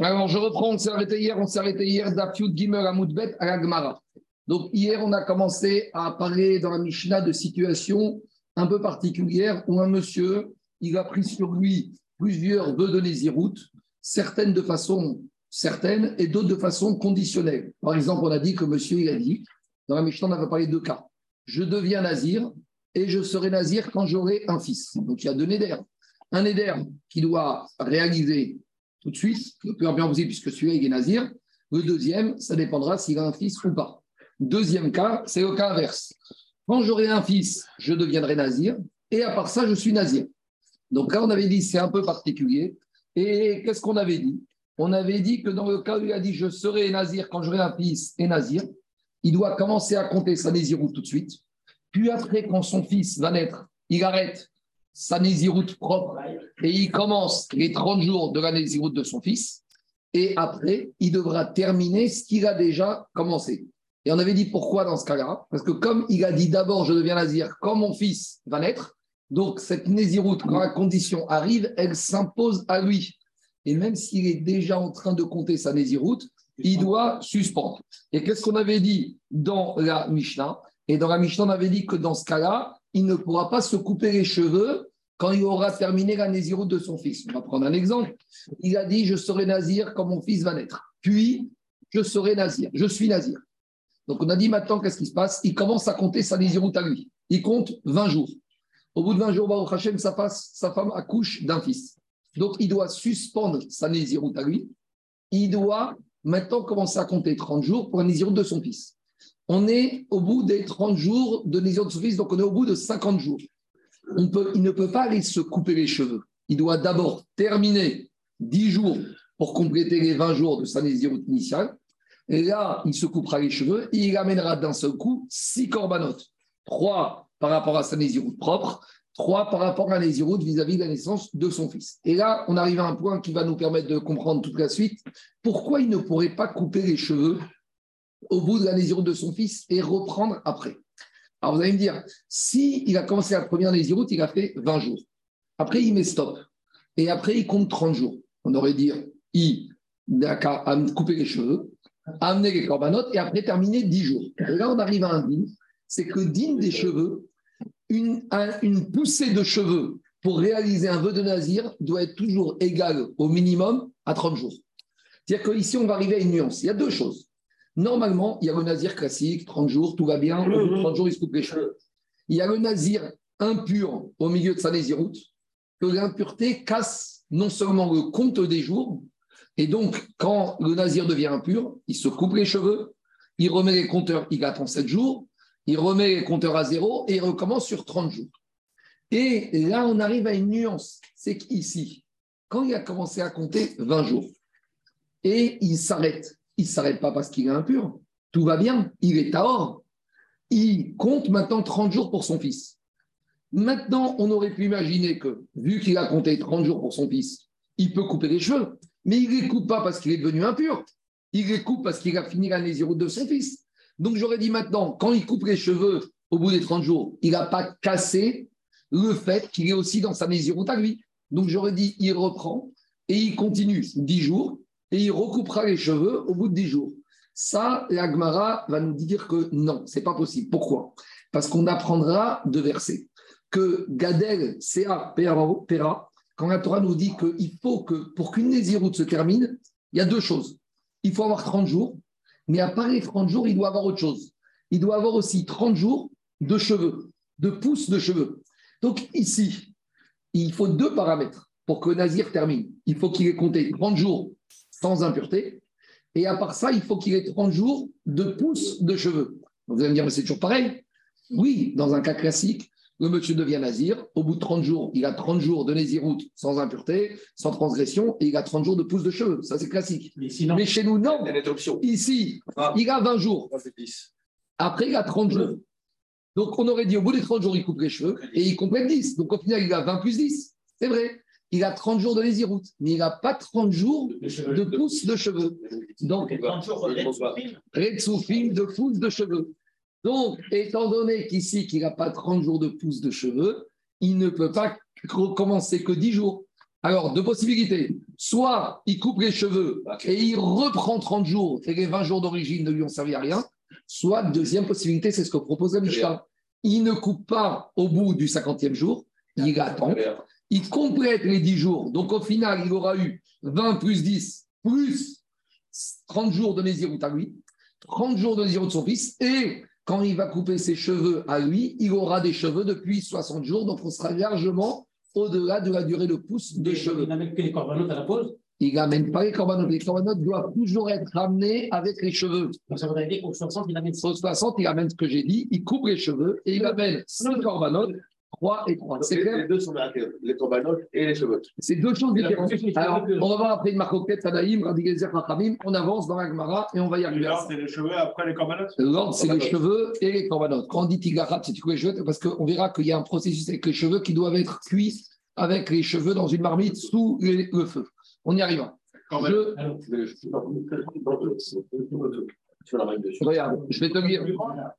Alors, je reprends, on s'est arrêté hier, on s'est arrêté hier d'Afiud Gimer Amoudbet à la. Donc, hier, on a commencé à parler dans la Mishnah de situations un peu particulières où un monsieur, il a pris sur lui plusieurs vœux de Néziroute, certaines de façon certaine et d'autres de façon conditionnelle. Par exemple, on a dit que monsieur, il a dit, dans la Mishnah, on avait parlé de deux cas. Je deviens nazir et je serai nazir quand j'aurai un fils. Donc, il y a deux néders. Un néder qui doit réaliser tout de suite, le plus rapidement possible, puisque celui-là, il est nazir. Le deuxième, ça dépendra s'il a un fils ou pas. Deuxième cas, c'est le cas inverse. Quand j'aurai un fils, je deviendrai nazir, et à part ça, je suis nazir. Donc là, on avait dit, c'est un peu particulier. Et qu'est-ce qu'on avait dit? On avait dit que dans le cas où il a dit, je serai nazir quand j'aurai un fils et nazir, il doit commencer à compter sa naziroute tout de suite. Puis après, quand son fils va naître, il arrête sa nésiroute propre et il commence les 30 jours de la nésiroute de son fils. Et après, il devra terminer ce qu'il a déjà commencé. Et on avait dit pourquoi dans ce cas-là Parce que comme il a dit d'abord, je deviens nazir quand mon fils va naître, donc cette nésiroute, quand la condition arrive, elle s'impose à lui. Et même s'il est déjà en train de compter sa nésiroute, il doit suspendre. Et qu'est-ce qu'on avait dit dans la Mishnah? Et dans la Mishnah, on avait dit que dans ce cas-là, il ne pourra pas se couper les cheveux quand il aura terminé la nésiroute de son fils. On va prendre un exemple. Il a dit Je serai nazir quand mon fils va naître. Puis, je serai nazir. Je suis nazir. Donc, on a dit maintenant, qu'est-ce qui se passe? Il commence à compter sa nésiroute à lui. Il compte 20 jours. Au bout de 20 jours, Baruch Hashem, sa, sa femme accouche d'un fils. Donc, il doit suspendre sa nésiroute à lui. Il doit maintenant commencer à compter 30 jours pour la nésiroute de son fils on est au bout des 30 jours de lésion de son fils, donc on est au bout de 50 jours. Il ne peut pas aller se couper les cheveux. Il doit d'abord terminer 10 jours pour compléter les 20 jours de sa nésiroute initiale. Et là, il se coupera les cheveux et il amènera d'un seul coup 6 corbanotes. 3 par rapport à sa nésiroute propre, 3 par rapport à la nésiroute vis-à-vis de la naissance de son fils. Et là, on arrive à un point qui va nous permettre de comprendre toute la suite. Pourquoi il ne pourrait pas couper les cheveux au bout de la nésiroute de son fils et reprendre après. Alors vous allez me dire, si il a commencé la première nésiroute, il a fait 20 jours. Après, il met stop. Et après, il compte 30 jours. On aurait dit, il qu'à couper les cheveux, amener les corbanotes et après terminer 10 jours. Là, on arrive à un din, c'est que din des cheveux, une, une poussée de cheveux pour réaliser un vœu de nazir doit être toujours égale au minimum à 30 jours. C'est-à-dire qu'ici, on va arriver à une nuance. Il y a deux choses. Normalement, il y a le nazir classique, 30 jours, tout va bien, au bout de 30 jours, il se coupe les cheveux. Il y a le nazir impur au milieu de sa naziroute, que l'impureté casse non seulement le compte des jours, et donc quand le nazir devient impur, il se coupe les cheveux, il remet les compteurs, il attend 7 jours, il remet les compteurs à zéro et il recommence sur 30 jours. Et là, on arrive à une nuance, c'est qu'ici, quand il a commencé à compter 20 jours, et il s'arrête, il ne s'arrête pas parce qu'il est impur. Tout va bien, il est à Il compte maintenant 30 jours pour son fils. Maintenant, on aurait pu imaginer que, vu qu'il a compté 30 jours pour son fils, il peut couper les cheveux. Mais il ne les coupe pas parce qu'il est devenu impur. Il les coupe parce qu'il a fini la nésiroute de son fils. Donc j'aurais dit maintenant, quand il coupe les cheveux au bout des 30 jours, il n'a pas cassé le fait qu'il est aussi dans sa nésiroute à lui. Donc j'aurais dit, il reprend et il continue 10 jours et il recoupera les cheveux au bout de 10 jours. Ça, l'Agmara va nous dire que non, c'est pas possible. Pourquoi? Parce qu'on apprendra de verser que Gadel, Sea, Pera, quand la Torah nous dit qu'il faut que, pour qu'une Néziroute se termine, il y a deux choses. Il faut avoir 30 jours, mais à part les 30 jours, il doit avoir autre chose. Il doit avoir aussi 30 jours de cheveux, de pousses de cheveux. Donc ici, il faut deux paramètres pour que Nazir termine. Il faut qu'il ait compté 30 jours sans impureté. Et à part ça, il faut qu'il ait 30 jours de pousse de cheveux. vous allez me dire, mais c'est toujours pareil. Oui, dans un cas classique, le monsieur devient nazir. Au bout de 30 jours, il a 30 jours de naziroute sans impureté, sans transgression, et il a 30 jours de pousse de cheveux. Ça, c'est classique. Mais, chez nous, non. Ici, ah. il a 20 jours. Après, il a 30 jours. Donc, on aurait dit, au bout des 30 jours, il coupe les cheveux et il complète 10. Donc, au final, il a 20 plus 10. C'est vrai il a 30 jours de lésiroute, mais il n'a pas 30 jours de pousse de cheveux. Donc, 30 jours de cheveux. Donc, étant donné qu'ici, qu'il n'a pas 30 jours de pousse de cheveux, il ne peut pas recommencer que 10 jours. Alors, deux possibilités. Soit il coupe les cheveux et il reprend 30 jours et les 20 jours d'origine ne lui ont servi à rien. Soit, deuxième possibilité, c'est ce que propose la Mishnah. Il ne coupe pas au bout du 50e jour, il attend, il complète les 10 jours. Donc au final, il aura eu 20 plus 10 plus 30 jours de Nézirut à lui, 30 jours de Nézirut de son fils, et quand il va couper ses cheveux à lui, il aura des cheveux depuis 60 jours, donc on sera largement au-delà de la durée de pouce de cheveux. Il n'amène que les corbanotes à la pause? Il n'amène pas les corbanotes. Les corbanotes doivent toujours être ramenés avec les cheveux. Donc ça voudrait dire qu'au 60, il amène Au 60, il amène ce que j'ai dit, il coupe les cheveux et il amène 5 corbanotes, 3 et 3. C'est Les, clair les deux sont marqués, les corbanotes et les cheveux. C'est deux choses différentes. Alors, on va voir après une marcoquette, Tanaïm, Radigezer, Rachamim. On avance dans la Gemara et on va y arriver. L'ordre, c'est les cheveux après les corbanotes L'ordre, c'est les cheveux et les corbanotes. Quand on dit tigarat, c'est les cheveux, parce qu'on verra qu'il y a un processus avec les cheveux qui doivent être cuits avec les cheveux dans une marmite sous le feu. On y arrivera. Je, La dessus. regarde, je vais te dire.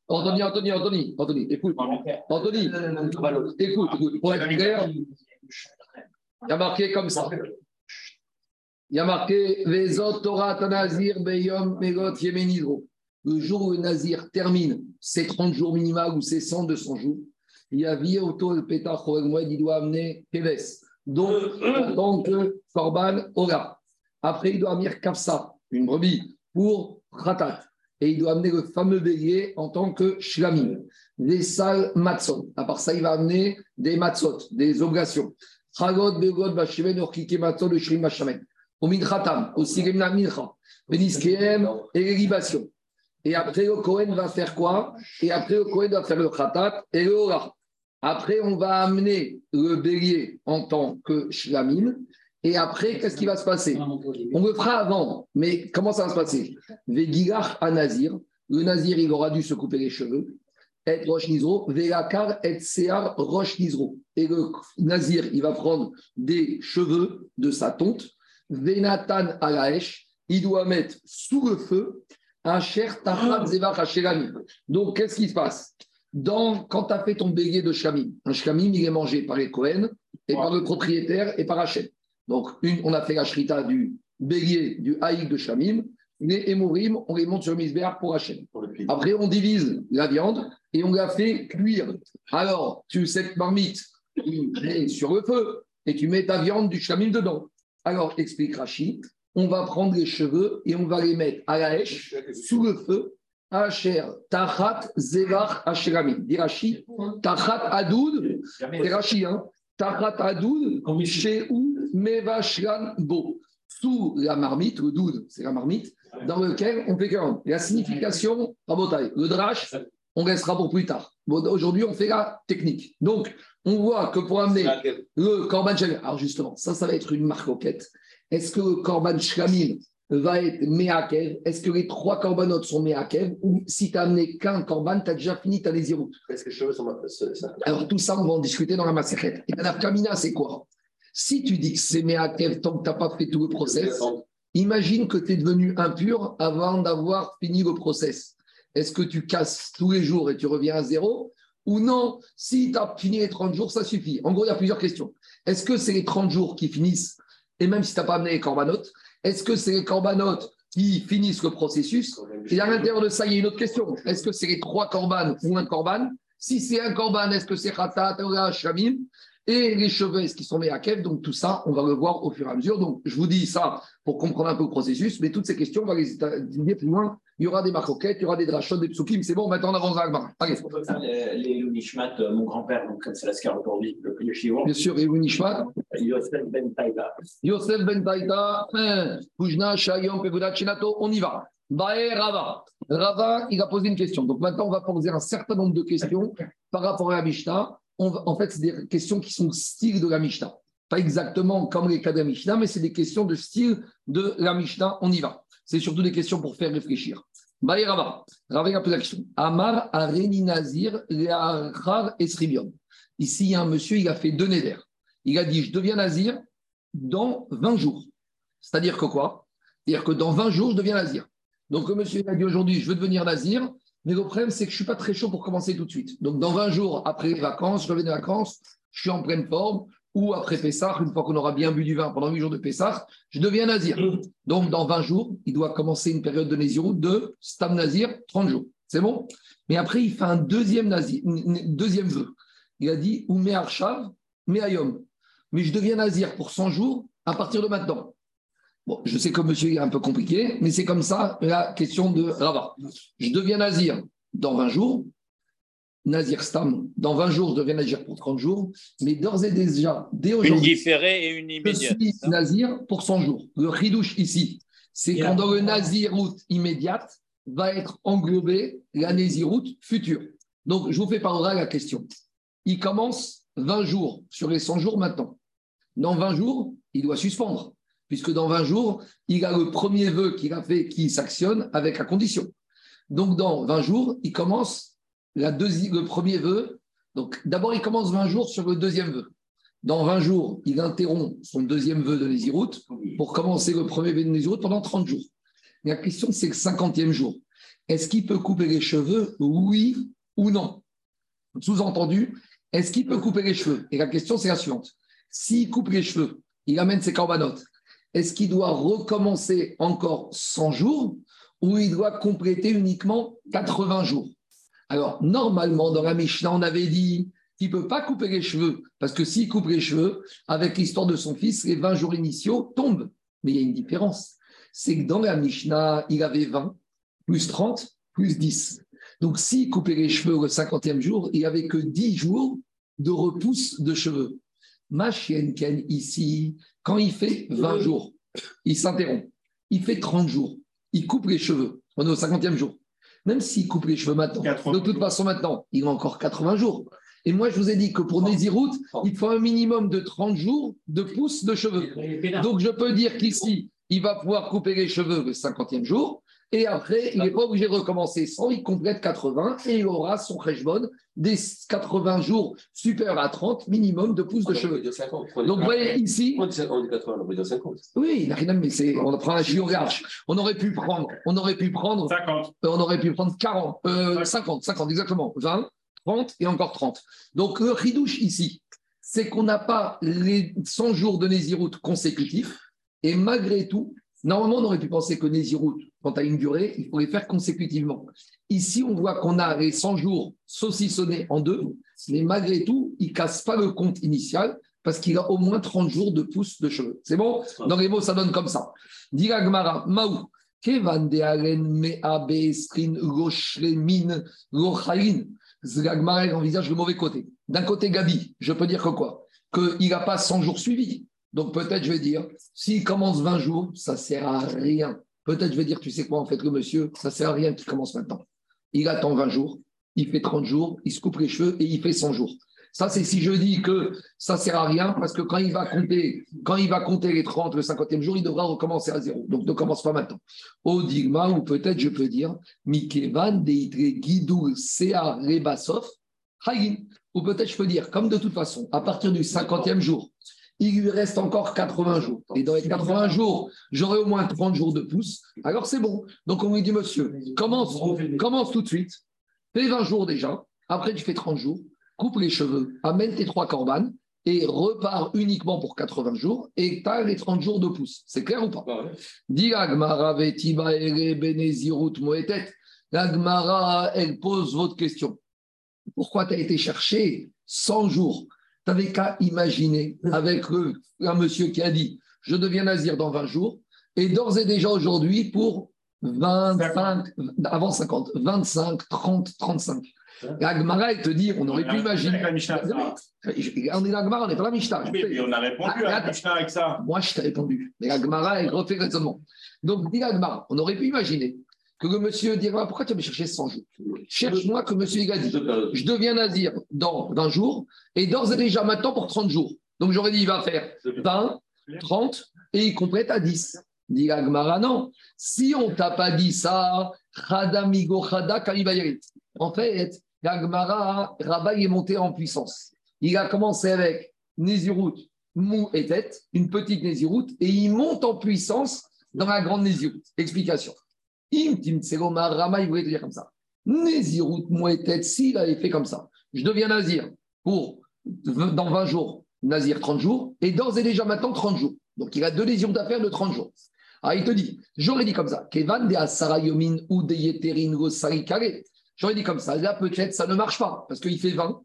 Anthony, Anthony, Anthony, Anthony, écoute. Anthony, écoute, écoute. Pour être clair, il y a marqué comme ça. Il y a marqué Vezot Torah Tanazir Beyom Megot Yemenidro. Le jour où le Nazir termine ses 30 jours minimales ou ses 100, 200 jours, il y a vie auto le pétard il doit amener Keves. Donc, que Korban Ora. Après, il doit amener Kafsa, une brebis, pour Khatat. Et il doit amener le fameux bélier en tant que Shlamim. Des sales matzot. À part ça, il va amener des matzot, des oblations. Chagot, Begod, Bashimen, Orkike, Matzot, le Shrim, Bashamen. Au Minchatam, au Sirimna Mincha, Beniskeem et les libations. Et après, le Kohen va faire quoi? Et après, le Kohen va faire le Khatat et le Ora. Après, on va amener le bélier en tant que Shlamim. Et après, qu'est-ce qui va se passer on le fera avant, mais comment ça va se passer Vegilach à Nazir. Le Nazir, il aura dû se couper les cheveux. Et Rosh Nizro. Et Sear Rosh. Et le Nazir, il va prendre des cheveux de sa tonte. Venatan Alaesh. Il doit mettre sous le feu un cher Tachat Zevach. Donc, qu'est-ce qui se passe Quand tu as fait ton bélier de Shlamim, un Shlamim, il est mangé par les Cohen et par le propriétaire et par Hachem. Donc, une, on a fait la shrita du bélier, du haïk de Shamim. Les hémorim, on les monte sur le misbéar pour Hachem. Après, on divise la viande et on la fait cuire. Alors, tu cette marmite, tu mets sur le feu et tu mets ta viande du Shamim dedans. Alors, explique Rachid, on va prendre les cheveux et on va les mettre à la hache, sous le feu, Asher, Tachat, Zevach, Asheramim. Dit Rachid, Tachat, Adoud, c'est Rachid, hein. Tachat, Adoud, chez où Mevashran Bo. Sous la marmite, le doud, c'est la marmite, dans lequel on fait quand La signification, Rabotai, le drash, on restera pour plus tard. Bon, Aujourd'hui, on fait la technique. Donc, on voit que pour amener le Korban Shlamim, alors justement, ça, ça va être une marque quête. Est-ce que le Korban Shlamim va être Meakev? Est-ce que les trois Korbanot sont Meakev? Ou si tu n'as amené qu'un Korban, tu as déjà fini ta Nézirut Est-ce que sont. c'est- ça- alors tout ça, on va en discuter dans la Maseret. Et la Kamina, c'est quoi? Si tu dis que c'est Meakev tant que tu n'as pas fait tout le process, imagine que tu es devenu impur avant d'avoir fini le process. Est-ce que tu casses tous les jours et tu reviens à zéro Ou non, si tu as fini les 30 jours, ça suffit. En gros, il y a plusieurs questions. Est-ce que c'est les 30 jours qui finissent, et même si tu n'as pas amené les corbanotes, est-ce que c'est les corbanotes qui finissent le processus? Et à l'intérieur de ça, il y a une autre question. Est-ce que c'est les trois corbanes ou un corban? Si c'est un corban, est-ce que c'est Khatat, Torah, Shamim Et les cheveux, qu'ils sont mis à Kev Donc tout ça, on va le voir au fur et à mesure. Donc je vous dis ça pour comprendre un peu le processus, mais toutes ces questions, on va les étudier plus loin. Il y aura des marcoquettes, il y aura des drachot, des psukim. C'est bon, maintenant on avance dans la. Allez, On peut faire les, les Lunishmat, euh, mon grand-père, donc comme c'est la scar aujourd'hui, le plus chiot, bien sûr, et Nishmat. Yosef Ben Taïba. Yosef ben Taïta, hein, Pujna, Shayom, Peguda, Chinato, on y va. Bae Rava. Rava, il a posé une question. Donc maintenant, on va poser un certain nombre de questions par rapport à la Mishnah. En fait, c'est des questions qui sont style de la Mishnah. Pas exactement comme les cas de la Mishnah, mais c'est des questions de style de la Mishnah. On y va. C'est surtout des questions pour faire réfléchir. Bae Rava. Rava, a la question. Amar Areni Nazir. Ici, il y a un monsieur, il a fait deux néders. Il a dit Je deviens Nazir dans 20 jours. C'est-à-dire que quoi? C'est-à-dire que dans 20 jours, je deviens Nazir. Donc le monsieur il a dit aujourd'hui, je veux devenir Nazir, mais le problème, c'est que je ne suis pas très chaud pour commencer tout de suite. Donc dans 20 jours, après les vacances, je reviens des vacances, je suis en pleine forme, ou après Pessah, une fois qu'on aura bien bu du vin pendant 8 jours de Pessah, je deviens nazir. Donc, dans 20 jours, il doit commencer une période de Nézirut de Stam Nazir, 30 jours. C'est bon? Mais après, il fait un deuxième, nazir, deuxième vœu. Il a dit Ou Arshav, Meayom. Mais je deviens nazir pour 100 jours à partir de maintenant. Bon, je sais que monsieur est un peu compliqué, mais c'est comme ça la question de Rava. Je deviens nazir dans 20 jours, nazir stam, dans 20 jours, je deviens nazir pour 30 jours, mais d'ores et déjà, dès Une aujourd'hui, différée et une immédiate. je suis nazir pour 100 jours. Le ridouche ici, c'est quand dans le naziroute immédiate va être englobée la naziroute future. Donc, je vous fais par oral la question. Il commence 20 jours sur les 100 jours maintenant. Dans 20 jours, il doit suspendre, puisque dans 20 jours, il a le premier vœu qu'il a fait qui s'actionne avec la condition. Donc, dans 20 jours, il commence le premier vœu. Donc, d'abord, il commence 20 jours sur le deuxième vœu. Dans 20 jours, il interrompt son deuxième vœu de Néziroute pour commencer le premier vœu de Néziroute pendant 30 jours. La question, c'est le 50e jour. Est-ce qu'il peut couper les cheveux Oui ou non? Sous-entendu, est-ce qu'il peut couper les cheveux? Et la question, c'est la suivante. S'il coupe les cheveux, il amène ses corbanotes, est-ce qu'il doit recommencer encore 100 jours ou il doit compléter uniquement 80 jours? Alors, normalement, dans la Mishnah, on avait dit qu'il ne peut pas couper les cheveux, parce que s'il coupe les cheveux, avec l'histoire de son fils, les 20 jours initiaux tombent. Mais il y a une différence. C'est que dans la Mishnah, il avait 20, plus 30, plus 10. Donc, s'il coupait les cheveux le 50e jour, il n'avait que 10 jours de repousse de cheveux. Ma chienne Ken, ici, quand il fait 20 jours, il s'interrompt. Il fait 30 jours. Il coupe les cheveux. On est au 50e jour. Même s'il coupe les cheveux maintenant, 80 de toute façon, maintenant, il a encore 80 jours. Et moi, je vous ai dit que pour Nézirout, il faut un minimum de 30 jours de pousse de cheveux. Donc, je peux dire qu'ici, il va pouvoir couper les cheveux le 50e jour. Et après, il n'est pas obligé de recommencer 100, il complète 80 et il aura son bonne des 80 jours supérieurs à 30 minimum de pouces de cheveux. Donc, vous voyez ici, On dit 80, on peut dire 50. oui, il n'a rien, mais c'est, on prend un géographe. On aurait pu prendre, on aurait pu prendre 50. euh, on aurait pu prendre 40, euh, 50, 50 exactement, 20, 30 et encore 30. Donc le ridouche ici, c'est qu'on n'a pas les 100 jours de Néziroute consécutifs et malgré tout, normalement on aurait pu penser que Néziroute, quand tu as une durée, il faut les faire consécutivement. Ici, on voit qu'on a les 100 jours saucissonnés en deux, mais malgré tout, il ne casse pas le compte initial parce qu'il a au moins 30 jours de pouce de cheveux. C'est bon? Dans les mots, ça donne comme ça. Dira Gmara, Maou, Kevan de Mea. Zgagmarek envisage le mauvais côté. D'un côté, Gabi, je peux dire que quoi? Qu'il n'a pas 100 jours suivis. Donc peut-être je vais dire, s'il commence 20 jours, ça ne sert à rien. Peut-être je vais dire, tu sais quoi, en fait, le monsieur, ça ne sert à rien qu'il commence maintenant. Il attend 20 jours, il fait 30 jours, il se coupe les cheveux et il fait 100 jours. Ça, c'est si je dis que ça ne sert à rien, parce que quand il va compter, quand il va compter les 30, le 50e jour, il devra recommencer à zéro. Donc ne commence pas maintenant. Au digma, ou peut-être je peux dire, Mikevan deitre guidou sea rebasov. Ou peut-être je peux dire, comme de toute façon, à partir du 50e jour, il lui reste encore 80 jours. Et dans les 80 jours, j'aurai au moins 30 jours de pouce. Alors c'est bon. Donc on lui dit, monsieur, commence, commence tout de suite. Fais 20 jours déjà. Après, tu fais 30 jours. Coupe les cheveux. Amène tes trois corbanes. Et repars uniquement pour 80 jours. Et tu as les 30 jours de pouce. C'est clair ou pas? Dis moetet. L'Agmara, elle pose votre question. Pourquoi tu as été chercher 100 jours? Tu n'avais qu'à imaginer avec le, un monsieur qui a dit Je deviens nazir dans 20 jours. Et d'ores et déjà aujourd'hui, pour 25, avant 50, 25, 30, 35. L'Agmara, elle te dit On aurait pu imaginer. La Mishnah. On est l'Agmara, on n'est pas la Mishnah. Oui, puis on a répondu à la. Mishnah avec ça. Moi, je t'ai répondu. Mais la Gemara, elle refait raisonnement. Donc, dit la Gemara, on aurait pu imaginer que le monsieur dira Pourquoi tu vas me chercher 100 jours Cherche-moi que monsieur il a dit Je deviens nazir dans 20 jours et d'ores et déjà maintenant pour 30 jours. Donc, j'aurais dit il va faire 20, 30 et il complète à 10. Dit la Gemara Non. Si on t'a pas dit ça, Chada Migo Chada Karibayerit. En fait, la Gemara, Rabat, il est monté en puissance. Il a commencé avec Nézirut, mou et tête, une petite Nézirut, et il monte en puissance dans la grande Nézirut. Explication. Im Tim Tseloma, Rama, il voulait dire comme ça. Nézirut, mou et tête, s'il avait fait comme ça, je deviens nazir pour dans 20 jours, Nazir 30 jours, et d'ores et déjà maintenant 30 jours. Donc il a deux lésions d'affaires de 30 jours. Ah, il te dit, j'aurais dit comme ça, Kevan de Asara Yomin ou de Yeterin. J'aurais dit comme ça, là peut-être ça ne marche pas, parce qu'il fait 20,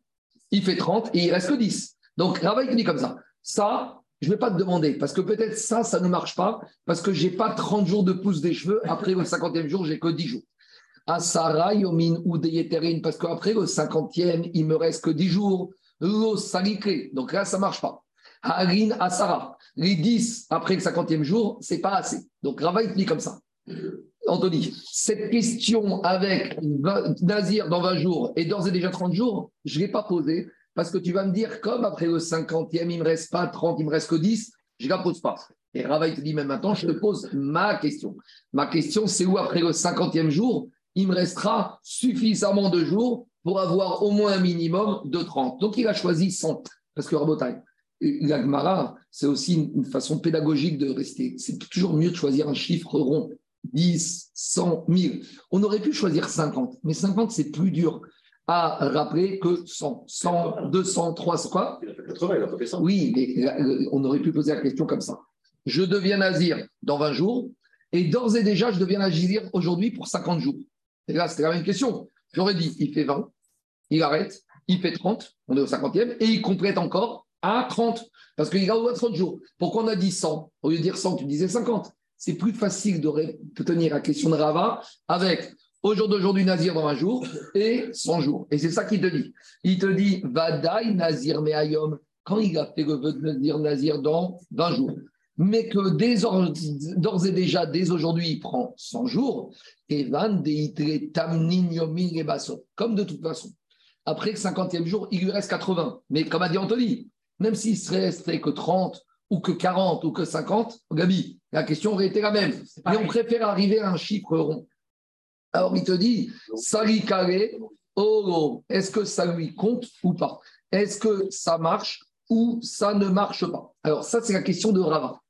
il fait 30 et il reste que 10. Donc Rava, il te dit comme ça, ça, je ne vais pas te demander, parce que peut-être ça, ça ne marche pas, parce que je n'ai pas 30 jours de pouce des cheveux, après le 50e jour, j'ai que 10 jours. Asara Yomin ou de Yeterin, parce qu'après le 50e, il me reste que 10 jours. Lo Sarikare. Donc là, ça ne marche pas. Harin Asara. Les 10 après le 50e jour, c'est pas assez. Donc Rava, il te dit comme ça. Anthony, cette question avec Nazir dans 20 jours et d'ores et déjà 30 jours, je ne l'ai pas posée parce que tu vas me dire, comme après le 50e, il ne me reste pas 30, il me reste que 10, je ne la pose pas. Et Rava, te dit même maintenant, je te pose ma question. Ma question, c'est où après le 50e jour, il me restera suffisamment de jours pour avoir au moins un minimum de 30. Donc il a choisi 100, parce que Rabotai, l'Agmara, c'est aussi une façon pédagogique de rester. C'est toujours mieux de choisir un chiffre rond. 10, 100, 1000. On aurait pu choisir 50, mais 50, c'est plus dur à rappeler que 100, 100, 200, 300, quoi Il a fait 80, il a fait 100. Oui, mais euh, on aurait pu poser la question comme ça. Je deviens nazir dans 20 jours, et d'ores et déjà, je deviens nazir aujourd'hui pour 50 jours. Et là, c'était la même question. J'aurais dit, il fait 20, il arrête, il fait 30, on est au 50e, et il complète encore à 30, parce qu'il a au moins 30 jours. Pourquoi on a dit 100 Au lieu de dire 100, tu disais 50. C'est plus facile de tenir la question de Rava avec au jour d'aujourd'hui Nazir dans un jour et 100 jours. Et c'est ça qu'il te dit. Il te dit Vadaï Nazir Meayom, quand il a fait le vœu de dire Nazir dans 20 jours. Mais que d'ores et déjà, dès aujourd'hui, il prend 100 jours, et van. Comme de toute façon. Après le 50e jour, il lui reste 80. Mais comme a dit Anthony, même s'il ne restait que 30 ou que 40 ou que 50, Gabi, la question aurait été la même. Mais on préfère arriver à un chiffre rond. Alors il te dit, Sali carré, oh, est-ce que ça lui compte ou pas? Est-ce que ça marche ou ça ne marche pas? Alors ça, c'est la question de Rava.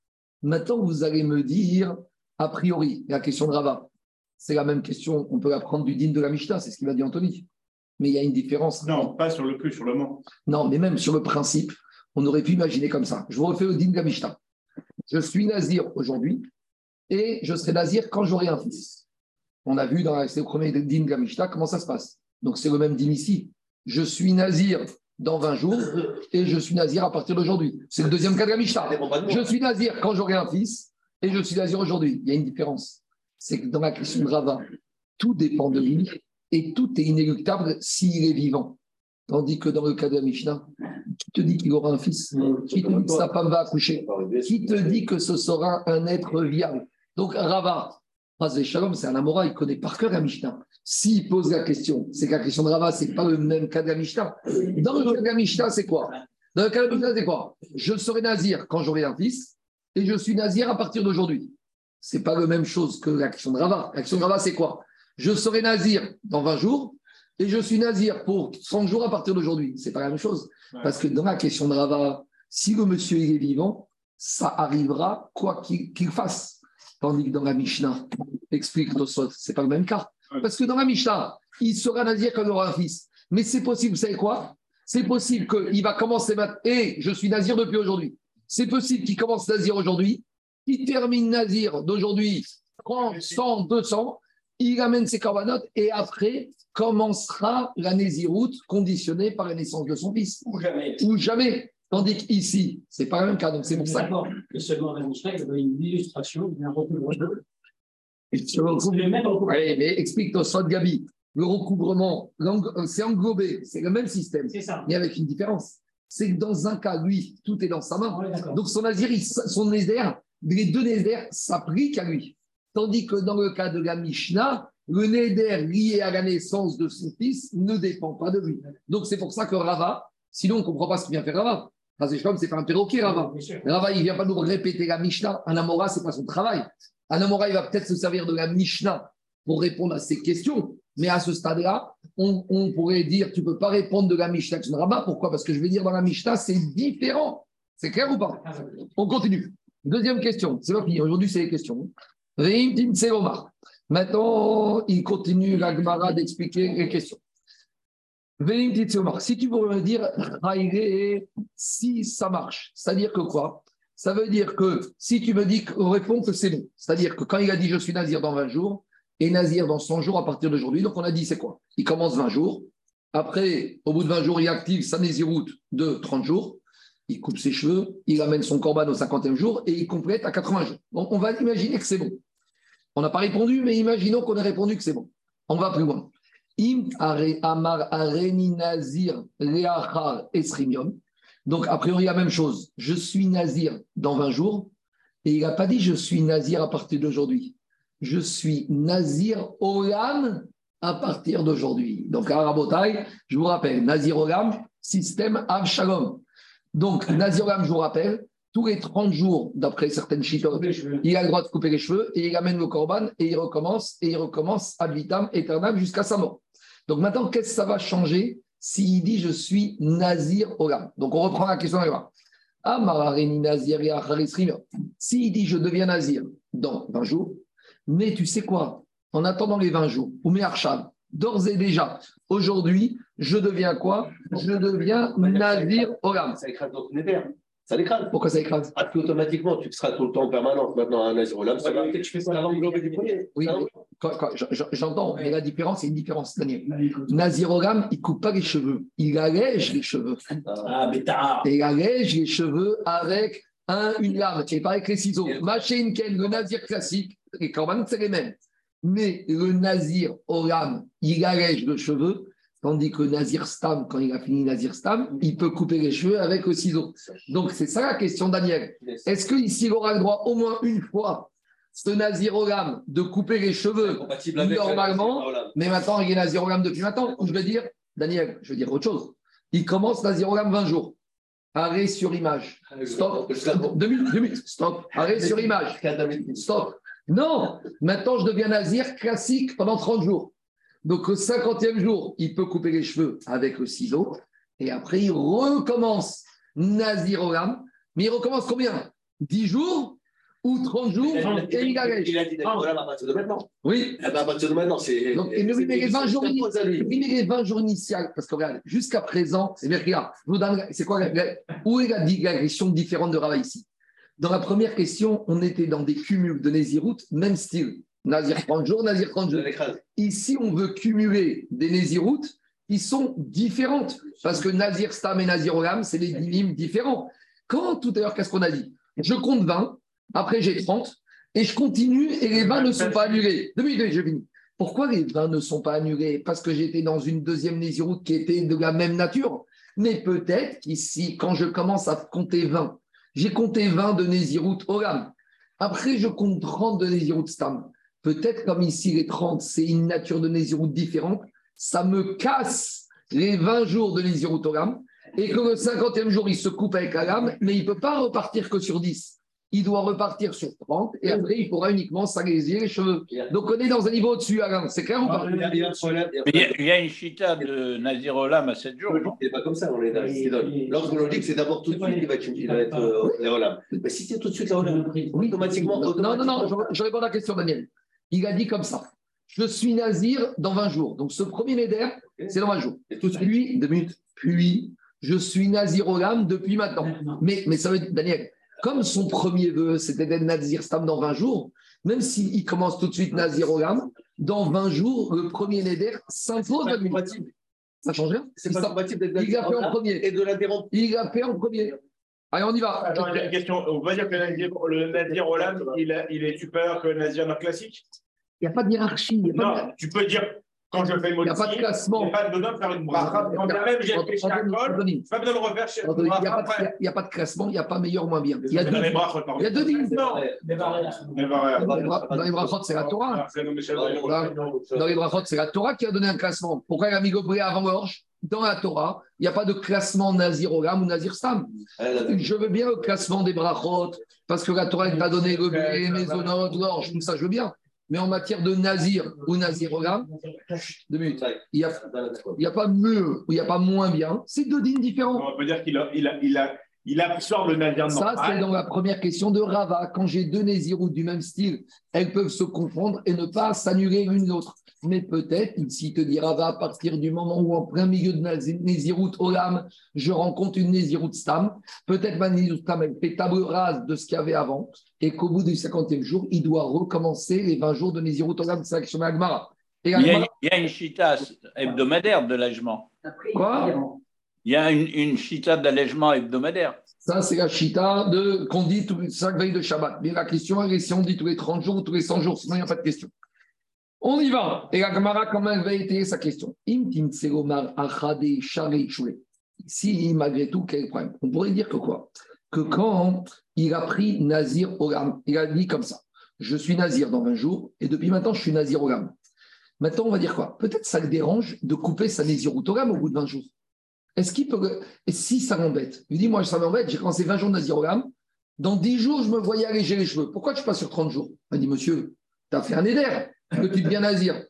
Maintenant, vous allez me dire, a priori, la question de Rava, c'est la même question, on peut la prendre du din de la Mishnah, c'est ce qu'il va dire Anthony. Mais il y a une différence. Non, pas sur le plus, sur le moment. Non, mais même sur le principe, on aurait pu imaginer comme ça. Je vous refais au din de la Mishnah. Je suis nazir aujourd'hui et je serai nazir quand j'aurai un fils. On a vu dans la- le premier din de la Mishnah comment ça se passe. Donc c'est le même din ici. Je suis nazir dans 20 jours et je suis nazir à partir d'aujourd'hui. C'est le deuxième cas de la Mishnah. Je suis nazir quand j'aurai un fils et je suis nazir aujourd'hui. Il y a une différence. C'est que dans la question de Rava, tout dépend de lui et tout est inéluctable s'il est vivant. Tandis que dans le cas de la Mishnah, qui te dit qu'il aura un fils Qui te dit que sa femme va accoucher Qui te dit que ce sera un être viable Donc Rava, Shalom, c'est un Amora, il connaît par cœur la Mishnah. S'il pose la question, c'est que la question de Rava, c'est pas le même cas de la Mishnah. Dans le cas de la Mishnah, c'est quoi? Dans le cas de la Mishnah, c'est quoi? Je serai nazir quand j'aurai un fils et je suis nazir à partir d'aujourd'hui. C'est pas la même chose que la question de Rava. La question de Rava, c'est quoi? Je serai nazir dans 20 jours et je suis nazir pour 100 jours à partir d'aujourd'hui. C'est pas la même chose. Parce que dans la question de Rava, si le monsieur il est vivant, ça arrivera quoi qu'il qu'il fasse. Tandis que dans la Mishnah, explique Tosfot, c'est pas le même cas. Parce que dans la Mishnah, il sera nazir quand il aura un fils. Mais c'est possible, vous savez quoi? C'est possible qu'il va commencer maintenant. Et je suis nazir depuis aujourd'hui. C'est possible qu'il commence nazir aujourd'hui, qu'il termine nazir d'aujourd'hui 30, 100, 200, il amène ses corbanotes et après commencera la Néziroute conditionnée par la naissance de son fils. Ou jamais. Ou jamais. Tandis qu'ici, c'est pas le même cas. Donc c'est pour ça. D'accord. Et seulement la Mishnah, il y avait une illustration recouvrement. que- C'est le Oui, mais explique-toi, soit Gabi. Le recouvrement, euh, c'est englobé, c'est le même système, ça. mais avec une différence. C'est que dans un cas, lui, tout est dans sa main. Ouais. Donc son nazir, il- son néder, les deux néder s'appliquent à lui. Tandis que dans le cas de la Mishnah, le néder lié à la naissance de son fils ne dépend pas de lui. Donc c'est pour ça que Rava, sinon on ne comprend pas ce qu'il vient faire Rava. Parce que c'est pas un perroquet, Rava. Rava, il ne vient pas nous répéter la Mishnah. Un Amora, ce n'est pas son travail. Un Amora, il va peut-être se servir de la Mishnah pour répondre à ces questions. Mais à ce stade-là, on, pourrait dire tu ne peux pas répondre de la Mishnah son Rabat. Pourquoi? Parce que je vais dire dans la Mishnah, c'est différent. C'est clair ou pas? On continue. Deuxième question. C'est fini. Aujourd'hui, c'est les questions. Maintenant, il continue la Gemara d'expliquer les questions. Si tu pourrais me dire, si ça marche, c'est-à-dire que quoi? Ça veut dire que si tu me dis qu'on répond que c'est bon, c'est-à-dire que quand il a dit je suis Nazir dans 20 jours et Nazir dans 100 jours à partir d'aujourd'hui, donc on a dit c'est quoi? Il commence 20 jours, après, au bout de 20 jours, il active sa Naziroute de 30 jours, il coupe ses cheveux, il amène son corban au 50e jour et il complète à 80 jours. Donc on va imaginer que c'est bon. On n'a pas répondu, mais imaginons qu'on ait répondu que c'est bon. On va plus loin. Im amar areni nazir esrimium. Donc, a priori, la même chose. Je suis nazir dans 20 jours. Et il n'a pas dit je suis nazir à partir d'aujourd'hui. Je suis nazir olam à partir d'aujourd'hui. Donc, à Rabotai, je vous rappelle, nazir olam, système av shalom. Donc, nazir olam, je vous rappelle, tous les 30 jours, d'après certaines chitotes, il a le droit de couper les cheveux et il amène le corban et il recommence et il recommence ad vitam aeternam jusqu'à sa mort. Donc maintenant, qu'est-ce que ça va changer s'il dit je suis nazir olam. Donc on reprend la question nazir S'il dit je deviens nazir dans 20 jours, mais tu sais quoi? En attendant les 20 jours, ou d'ores et déjà, aujourd'hui, je deviens quoi? Je deviens nazir olam. Ça écrase notre univers. Ça l'écrase. Pourquoi ça écrase ah, Automatiquement, tu seras tout le temps en permanence maintenant un Nazir Olam. Ça va tu fais ça l'englobé du premier. Oui, j'entends, mais la différence, c'est une différence, Daniel. Nazir Olam, il ne coupe pas les cheveux, il allège les cheveux. Ah, mais il allège les cheveux avec un, une lame, et pas avec les ciseaux. Machine Ken, le Nazir classique, les corbanes, c'est les mêmes. Mais le Nazir Olam, il allège le cheveu Tandis que Nazir Stam, quand il a fini Nazir Stam, il peut couper les cheveux avec le ciseau. Donc c'est ça la question, Daniel. Est-ce qu'ici il aura le droit au moins une fois, ce Nazir de couper les cheveux normalement Mais maintenant, il est Nazir Ogam depuis maintenant. je veux dire, Daniel, je veux dire autre chose. Il commence Nazir Ogam 20 jours. Arrêt sur image. Stop. Deux minutes, Stop. Arrêt sur image. Stop. Non. Maintenant, je deviens Nazir classique pendant 30 jours. Donc, au 50e jour, il peut couper les cheveux avec le ciseau. Et après, il recommence Nazir Mais il recommence combien? 10 jours ou 30 jours? Et il a Il a dit d'accord à partir de maintenant. Oui. Eh ben, à partir de maintenant, c'est. Donc, il met les 20 jours, les 20 jours initiales. Parce que regarde, jusqu'à présent, c'est bien, regarde, c'est quoi Où est la digression différente de Rava ici? Dans la première question, on était dans des cumuls de Nézirut, même style. Nazir 30 jours, Nazir 30 jours. Ici, on veut cumuler des Néziroutes qui sont différentes. Parce que Nazir Stam et Nazir Olam, c'est des dynimes différents. Quand tout à l'heure, qu'est-ce qu'on a dit? Je compte 20, après j'ai 30, et je continue et les 20 ne sont pas annulés. Deux minutes, je finis. Pourquoi les 20 ne sont pas annulés? Parce que j'étais dans une deuxième Néziroute qui était de la même nature. Mais peut-être qu'ici, quand je commence à compter 20, j'ai compté 20 de Néziroute Olam. Après, je compte 30 de Néziroute Stam. Peut-être comme ici, les 30, c'est une nature de Nézirut différente, ça me casse les 20 jours de Nézirut Olam, et que le 50e jour, il se coupe avec la lame, mais il ne peut pas repartir que sur 10. Il doit repartir sur 30 et après, il pourra uniquement s'agréger les cheveux. Donc, on est dans un niveau au-dessus, Alain. C'est clair ou pas? Il y a une chita de Nazir Olam à 7 jours. Il n'est pas comme ça, dans Lorsque l'on dit que c'est d'abord tout de suite qu'il va, il va être euh, Olam. Mais si c'est tout de suite Olam, automatiquement. Non, non, non, je réponds à la question, Daniel. Il a dit comme ça. Je suis nazir dans 20 jours. Donc ce premier Neder, c'est dans 20 jours. Et tout puis, deux minutes, puis je suis nazir au depuis maintenant. Mais, mais ça veut dire, Daniel, comme son premier vœu, c'était d'être nazir stam dans 20 jours, même s'il commence tout de suite nazir au dans 20 jours, le premier Neder s'impose à lui. Ça change rien C'est pas compatible d'être Il a fait en premier. Et de l'interrompre. Il a fait en premier. Allez, on y va. Attends, j'ai une question. On va dire que le Nazir Olam, il, il est supérieur que le Nazir classique Il n'y a pas de hiérarchie. non, tu peux dire, quand je fais le Il n'y a pas de classement. Il n'y a pas besoin de faire une bracha. Quand même j'ai fait chez Akol, pas besoin de le refaire chez Il n'y a pas de classement, il n'y a pas meilleur ou moins bien. Il y a deux, il y a deux lignes. Dans les brachot, c'est la Torah. Dans les brachot, c'est la Torah qui a donné un classement. Pourquoi il a mis Gobré avant l'orge dans la Torah, il n'y a pas de classement Nazir Olam ou Nazir Stam. Je veux bien le classement des brachot, parce que la Torah t'a donné le blé, mésonote, l'orge, tout ça, je veux bien. Mais en matière de Nazir ou Nazir Olam, deux minutes, il n'y a, a, pas mieux ou il n'y a pas moins bien. C'est deux dînes différents. On peut dire qu'il a, il a, il a, il absorbe le Nazir Ça, normal. c'est dans la première question de Rava. Quand j'ai deux Néziroutes du même style, elles peuvent se confondre et ne pas s'annuler l'une l'autre. Mais peut-être, ici, te dit Rava, à partir du moment où en plein milieu de Néziroute Olam, je rencontre une Néziroute Stam, peut-être ma Néziroute Stam, elle fait table rase de ce qu'il y avait avant et qu'au bout du 50e jour, il doit recommencer les 20 jours de Néziroute Olam, c'est l'action Agmara. Et Il y, a, Agmara- il y a une chita hebdomadaire de l'allègement. Quoi? Il y a une, chita d'allègement hebdomadaire. Ça, c'est la chita qu'on dit tous les 5 veilles de Shabbat. Mais la question, est si on dit tous les 30 jours ou tous les 100 jours, sinon il n'y a pas de question. On y va. Et la Gemara, quand même, va étayer sa question? Si, malgré tout, quel problème? On pourrait dire que quoi? Que quand il a pris Nazir Olam, il a dit comme ça Je suis Nazir dans 20 jours, et depuis maintenant, je suis Nazir Olam. Maintenant, on va dire quoi? Peut-être ça le dérange de couper sa Nazir Olam au bout de 20 jours. Est-ce qu'il peut. Et si ça m'embête Il dit Moi, ça m'embête, j'ai commencé 20 jours de Nazir Olam. Dans 10 jours, je me voyais alléger les cheveux. Pourquoi tu passes sur 30 jours? Il dit Monsieur, tu as fait un éder, que tu deviens Nazir.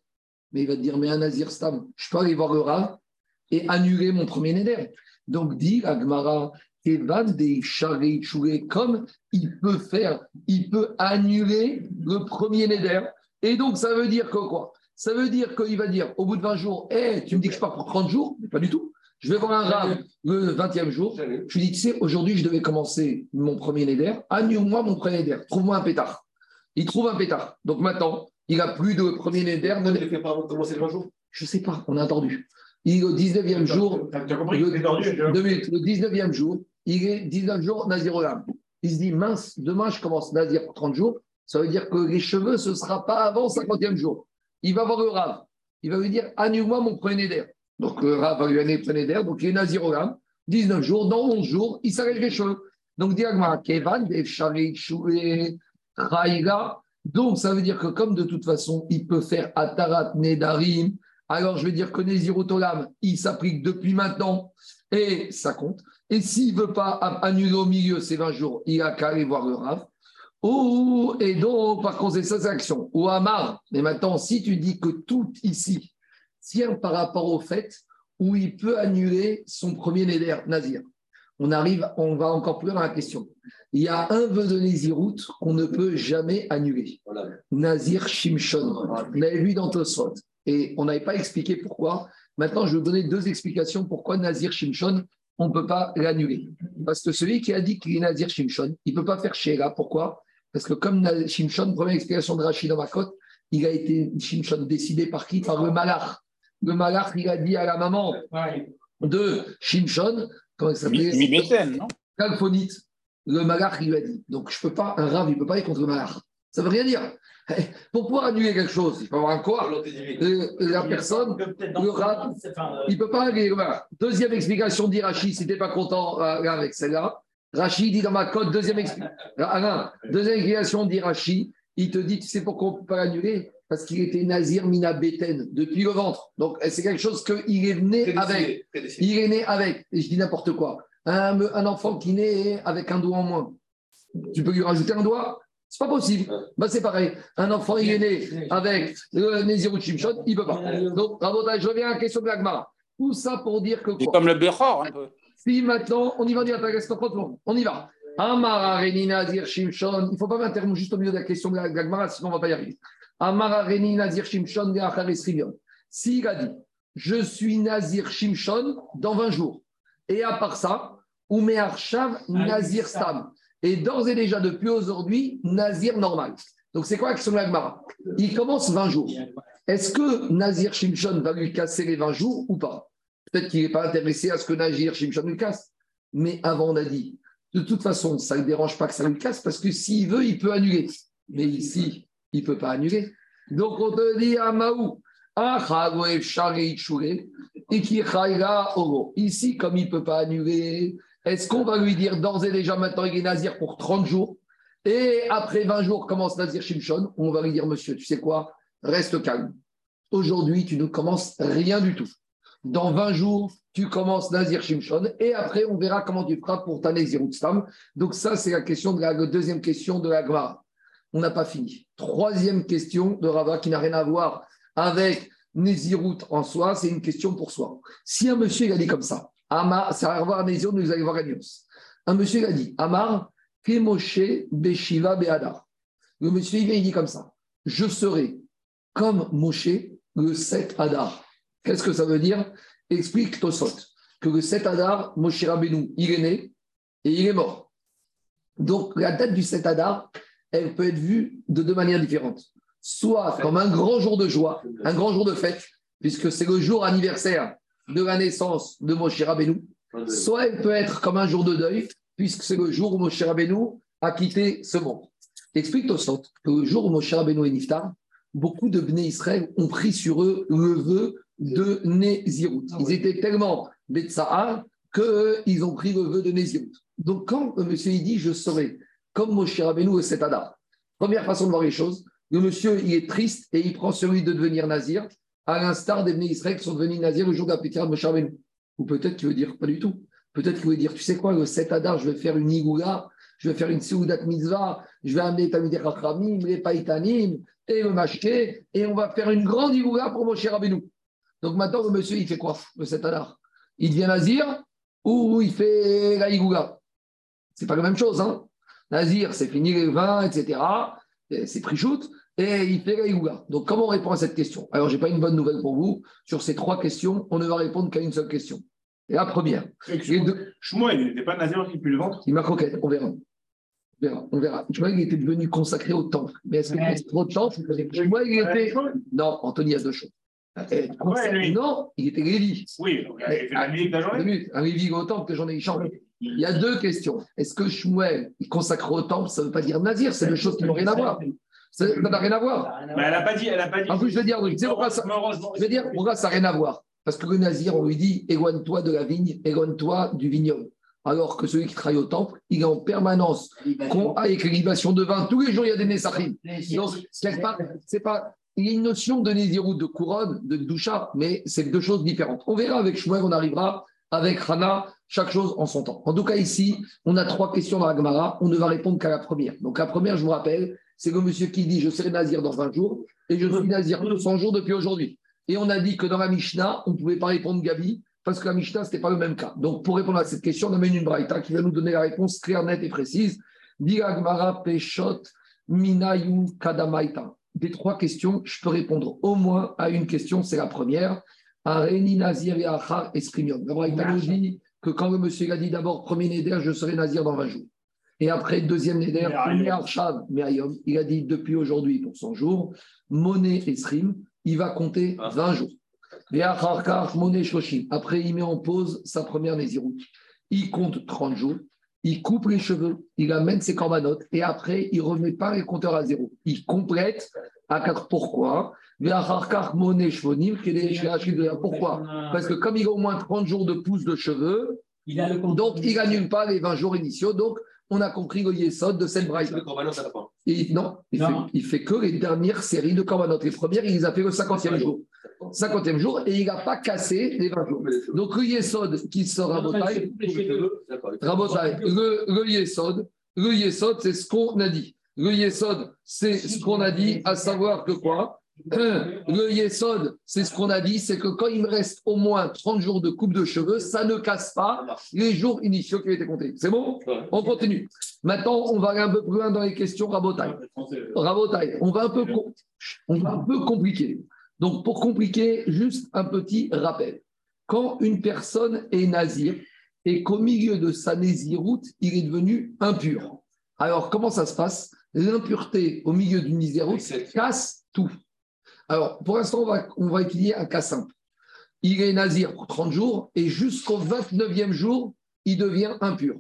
Mais il va te dire Mais un Nazir Stam, je peux aller voir le Rav et annuler mon premier éder. Donc, dit Agmara, Evan des choués, comme il peut faire, il peut annuler le premier éder. Et donc, ça veut dire que quoi? Ça veut dire qu'il va dire au bout de 20 jours Hé, tu me dis que je pars pour 30 jours? Mais pas du tout. Je vais voir un Rav le 20e jour. Je lui dis, tu sais, aujourd'hui, je devais commencer mon premier Neder. Annule-moi mon premier Neder. Trouve-moi un pétard. Il trouve un pétard. Donc maintenant, il n'a plus de premier Neder. Il ne fait pas avant de commencer les 20 jours? Je ne sais pas, on a entendu. Il est au 19e jour. Tu as compris je- Deux minutes. Le 19e jour, il est 19 jours Nazir Olam. Il se dit, mince, demain, je commence Nazir pour 30 jours. Ça veut dire que les cheveux, ce ne sera pas avant 50e jour. Il va voir le Rav. Il va lui dire, annule-moi mon premier Neder. Donc le Rav va lui le premier Neder. Donc il est Nazir Olam. 19 jours, dans 11 jours, il s'arrête les cheveux. Donc, diagma, Kevan. Donc, ça veut dire que comme de toute façon, il peut faire Atarat Nedarim, alors je vais dire que Nezirut Olam, il s'applique depuis maintenant et ça compte. Et s'il ne veut pas annuler au milieu ces 20 jours, il a qu'à aller voir le Rav. Oh, et donc, par conséquent, c'est action. Ou Amar, mais maintenant, si tu dis que tout ici tient par rapport au fait où il peut annuler son premier Néder, Nazir. On arrive, on va encore plus loin dans la question. Il y a un vœu de Nézirut qu'on ne peut jamais annuler. Voilà. Nazir Shimshon. On l'avait vu dans Tosfot. Et on n'avait pas expliqué pourquoi. Maintenant, je vais vous donner deux explications pourquoi Nazir Shimshon, on ne peut pas l'annuler. Parce que celui qui a dit qu'il est Nazir Shimshon, il ne peut pas faire Sheila. Pourquoi? Parce que comme Shimshon, première explication de Rachid dans Makot, il a été Shimshon décidé par qui? Par le Malach. Le Malach, il a dit à la maman de Shimshon, comment il s'appelait Kalphonite. Le Malach, il lui a dit. Donc, je peux pas, un rave, il ne peut pas aller contre le Malach. Ça ne veut rien dire. Pour pouvoir annuler quelque chose, il faut avoir un. Euh, La personne, le rat, il ne peut pas aller. Voilà. Deuxième explication dit Rachid, si tu n'es pas content euh, là, avec celle-là. Rachid dit dans ma cote, deuxième explication. Alain, deuxième explication dit Rachid, il te dit, tu sais pourquoi on ne peut pas l'annuler? Parce qu'il était Nazir Mina Beten, depuis le ventre. Donc, c'est quelque chose qu'il est né avec. Il est né avec, et je dis n'importe quoi, un, un enfant qui naît avec un doigt en moins. Tu peux lui rajouter un doigt? C'est pas possible. Bah, c'est pareil. Un enfant, il est né avec le Nézirut Shimshon, il ne peut pas. Donc, je reviens à la question de l'Agmara. Tout ça pour dire que C'est quoi? comme le Bechor, un peu. Si maintenant, on y va, on y va. Amara Reni Nazir Shimshon, il ne faut pas m'interrompre juste au milieu de la question de la de l'Agmara, sinon on ne va pas y arriver. Amara Reni Nazir Shimshon. S'il a dit, je suis Nazir Shimshon dans 20 jours, et à part ça, Umearshav Nazir Stam. Et d'ores et déjà, depuis aujourd'hui, Nazir normal. Donc c'est quoi l'action de l'Agmara? Il commence 20 jours. Est-ce que Nazir Shimshon va lui casser les 20 jours ou pas? Peut-être qu'il n'est pas intéressé à ce que Nazir Shimshon lui casse. Mais avant, on a dit, de toute façon, ça ne le dérange pas que ça lui casse parce que s'il veut, il peut annuler. Mais ici, il ne peut pas annuler. Donc on te dit à Maou, Ici, comme il ne peut pas annuler, est-ce qu'on va lui dire d'ores et déjà maintenant il est Nazir pour 30 jours et après 20 jours commence Nazir Shimshon On va lui dire, monsieur, tu sais quoi Reste calme. Aujourd'hui, tu ne commences rien du tout. Dans 20 jours, tu commences Nazir Shimshon et après, on verra comment tu feras pour ta Nazirut Stam. Donc, ça, c'est la question de la la deuxième question de la Gemara. On n'a pas fini. Troisième question de Rava qui n'a rien à voir avec Nézirut en soi, c'est une question pour soi. Si un monsieur a dit comme ça, Ama, ça va avoir Nézirut, nous allons voir nuance. Un monsieur a dit Amar, Kemoshe Beshiva Beadar. Le monsieur il vient, il dit comme ça Je serai comme Moshe le 7 Adar. Qu'est-ce que ça veut dire? Explique Tosot que le 7 Adar, Moshe Rabbeinu, il est né et il est mort. Donc la date du 7 Adar, elle peut être vue de deux manières différentes. Soit comme un grand jour de joie, un grand jour de fête, puisque c'est le jour anniversaire de la naissance de Moshe Rabbeinu, soit elle peut être comme un jour de deuil, puisque c'est le jour où Moshe Rabbeinu a quitté ce monde. Explique Tosot que le jour où Moshe Rabbeinu est niftar, beaucoup de Bnei Israël ont pris sur eux le vœu de Nézirut. Ils étaient tellement Betsahar qu'ils ont pris le vœu de Nézirut. Donc quand le monsieur il dit je serai comme Moshe Rabbeinu et cet Adar, première façon de voir les choses, le monsieur il est triste et il prend celui de devenir Nazir, à l'instar des Israël qui sont devenus Nazir le jour de la Moshe Rabbeinu. Ou peut-être qu'il veut dire pas du tout. Peut-être qu'il veut dire, tu sais quoi, le 7 Adar, je vais faire une Igoula, je vais faire une Seudat Mitzvah, je vais amener Tamid Rachamim, les Païtanim et le et on va faire une grande Igoula pour Moshe Rabbeinu. Donc maintenant, le monsieur, il fait quoi, le 7 Adar Il devient Nazir ou il fait la Igoula? C'est pas la même chose, hein Nazir, c'est fini les vins, etc. C'est shoot et il fait la. Donc comment on répond à cette question? Alors, je n'ai pas une bonne nouvelle pour vous. Sur ces trois questions, on ne va répondre qu'à une seule question. Et la première. Shmuel, il n'était pas Nazir qui pue le ventre? Il m'a croquette, on verra. On verra. On verra. Il était devenu consacré au temple. Mais est-ce qu'il était trop de temple? Shmuel, il était. Non, Anthony a deux choses. Ouais, non, il était Lévi. Oui, donc il fait la musique de la journée. Un Lévi au temple que j'en ai échangé. Il y a deux questions. Est-ce que Shmuel, il consacre au temple Ça ne veut pas dire Nazir, c'est deux choses qui n'ont rien à voir. Ça n'a rien à voir. Mais elle n'a pas dit. Elle a pas dit. En plus, je veux dire, pourquoi ça, je veux dire, pourquoi ça n'a rien à voir Parce que le Nazir, on lui dit éloigne-toi de la vigne, éloigne-toi du vignoble. Alors que celui qui travaille au temple, il est en permanence avec libation de vin. Tous les jours, il y a des Nessachim. Donc, c'est pas. Il y a une notion de Nézirut, de couronne, de doucha, mais c'est deux choses différentes. On verra avec Shmuel, on arrivera avec Hana, chaque chose en son temps. En tout cas, ici, on a trois questions dans la Gemara. On ne va répondre qu'à la première. Donc, la première, je vous rappelle, c'est le monsieur qui dit Je serai nazir dans 20 jours et je suis nazir 100 jours depuis aujourd'hui. Et on a dit que dans la Mishnah, on ne pouvait pas répondre Gabi parce que la Mishnah, ce n'était pas le même cas. Donc, pour répondre à cette question, on amène une braïta qui va nous donner la réponse claire, nette et précise. Gemara Peshot Minayu Kadamaita. Des trois questions, je peux répondre au moins à une question, c'est la première. Areni Nazir et Achar Esprimion. La braïta nous dit que quand le monsieur a dit d'abord, premier Néder, je serai nazir dans 20 jours. Et après, deuxième Neder, il a dit depuis aujourd'hui pour 100 jours, monnaie et Srim, il va compter 20 ah. jours. Après, il met en pause sa première Nézirut. Il compte 30 jours, il coupe les cheveux, il amène ses corbanotes et après, il ne remet pas les compteurs à zéro. Il complète à 4. Pourquoi? Pourquoi Parce que comme il a au moins 30 jours de pouce de cheveux, donc il n'annule pas les 20 jours initiaux. Donc, on a compris le Yesod de cette braille. Non, il, Fait, il fait que les dernières séries de Korbanot. Les premières, il les a fait le 50e jour. 50e jour, et il n'a pas cassé les 20 jours. Donc le Yesod qui sort à Rabotai, le, le Yesod, le Yesod, c'est ce qu'on a dit. Le Yesod, c'est ce qu'on a dit, à savoir que quoi? Le Yesod, c'est ce qu'on a dit, c'est que quand il me reste au moins 30 jours de coupe de cheveux, ça ne casse pas les jours initiaux qui ont été comptés. C'est bon? On continue. Maintenant, on va aller un peu plus loin dans les questions Rabotai. Rabotai, on va un peu, on va un peu compliquer. Donc, pour compliquer, juste un petit rappel. Quand une personne est nazir et qu'au milieu de sa naziroute, il est devenu impur. Alors, comment ça se passe? L'impureté au milieu d'une naziroute casse tout. Alors, pour l'instant, on va, étudier un cas simple. Il est nazir pour 30 jours et jusqu'au 29e jour, il devient impur.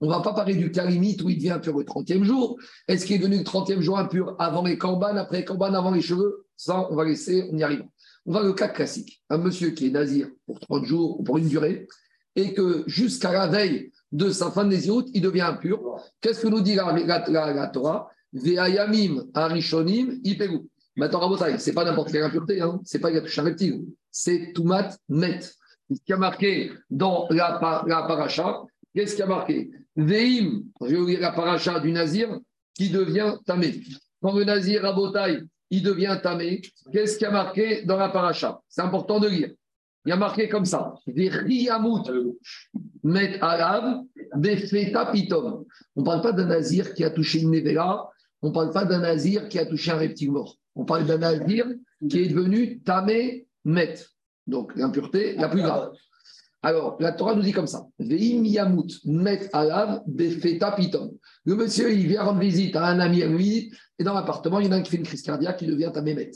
On ne va pas parler du cas limite où il devient impur le 30e jour. Est-ce qu'il est devenu le 30e jour impur avant les corbanes, après les corbanes, avant les cheveux? Ça, on va laisser, on y arrive. On va le cas classique. Un monsieur qui est nazir pour 30 jours ou pour une durée et que jusqu'à la veille de sa fin de naziroute, il devient impur. Qu'est-ce que nous dit la, Torah? Ve'ayamim arishonim ipegu. Maintenant, ce c'est pas n'importe quelle impureté, hein. c'est pas un reptile, c'est Toumat Met. Ce qui a marqué dans la, paracha, qu'est-ce qui a marqué? Veim, j'ai oublié la paracha du Nazir, qui devient Tamé. Quand le Nazir à il devient Tamé, qu'est-ce qui a marqué dans la paracha? C'est important de lire. Il y a marqué comme ça des met alav, des feta pitom. On ne parle pas d'un nazir qui a touché une nevela, on ne parle pas d'un nazir qui a touché un reptile mort. On parle d'un nazir qui est devenu tamé met. Donc l'impureté la plus grave. Alors, la Torah nous dit comme ça Veim yamut met alav, des feta pitom. Le monsieur, il vient rendre visite à un ami à lui, et dans l'appartement, il y en a un qui fait une crise cardiaque qui devient tamé met.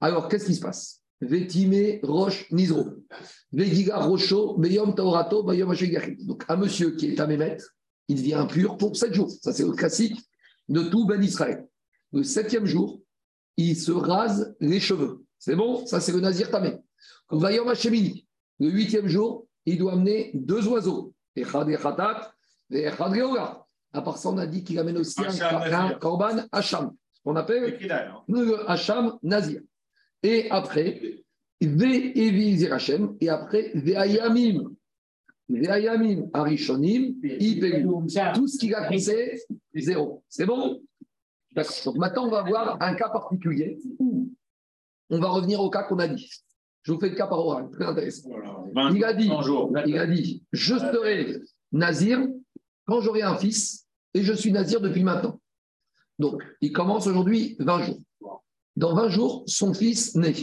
Alors, qu'est-ce qui se passe? Vetime Roche Nizro. Vegiga Rocho, Beyom Taorato, Bayom Donc, un monsieur qui est Amémet, il devient impur pour sept jours. Ça, c'est le classique de tout Ben Israël. Le septième jour, il se rase les cheveux. C'est bon? Ça, c'est le Nazir Tamé. Vayom Hashemini. Le huitième jour, il doit amener deux oiseaux. Echad Echatat, Echad Geola. À part ça, on a dit qu'il amène aussi un, Korban Hacham. Ce qu'on appelle le Hacham Nazir. Et après, Ve Hashem, et après, Ve'ayamim. Ve'ayamim Arishonim, Tout ce qu'il a compté, zéro. C'est bon? Donc maintenant, on va voir un cas particulier on va revenir au cas qu'on a dit. Je vous fais le cas par oral, très intéressant. Il a dit, il a dit je serai nazir quand j'aurai un fils, et je suis nazir depuis maintenant. Donc, il commence aujourd'hui 20 jours. Dans 20 jours, son fils naît.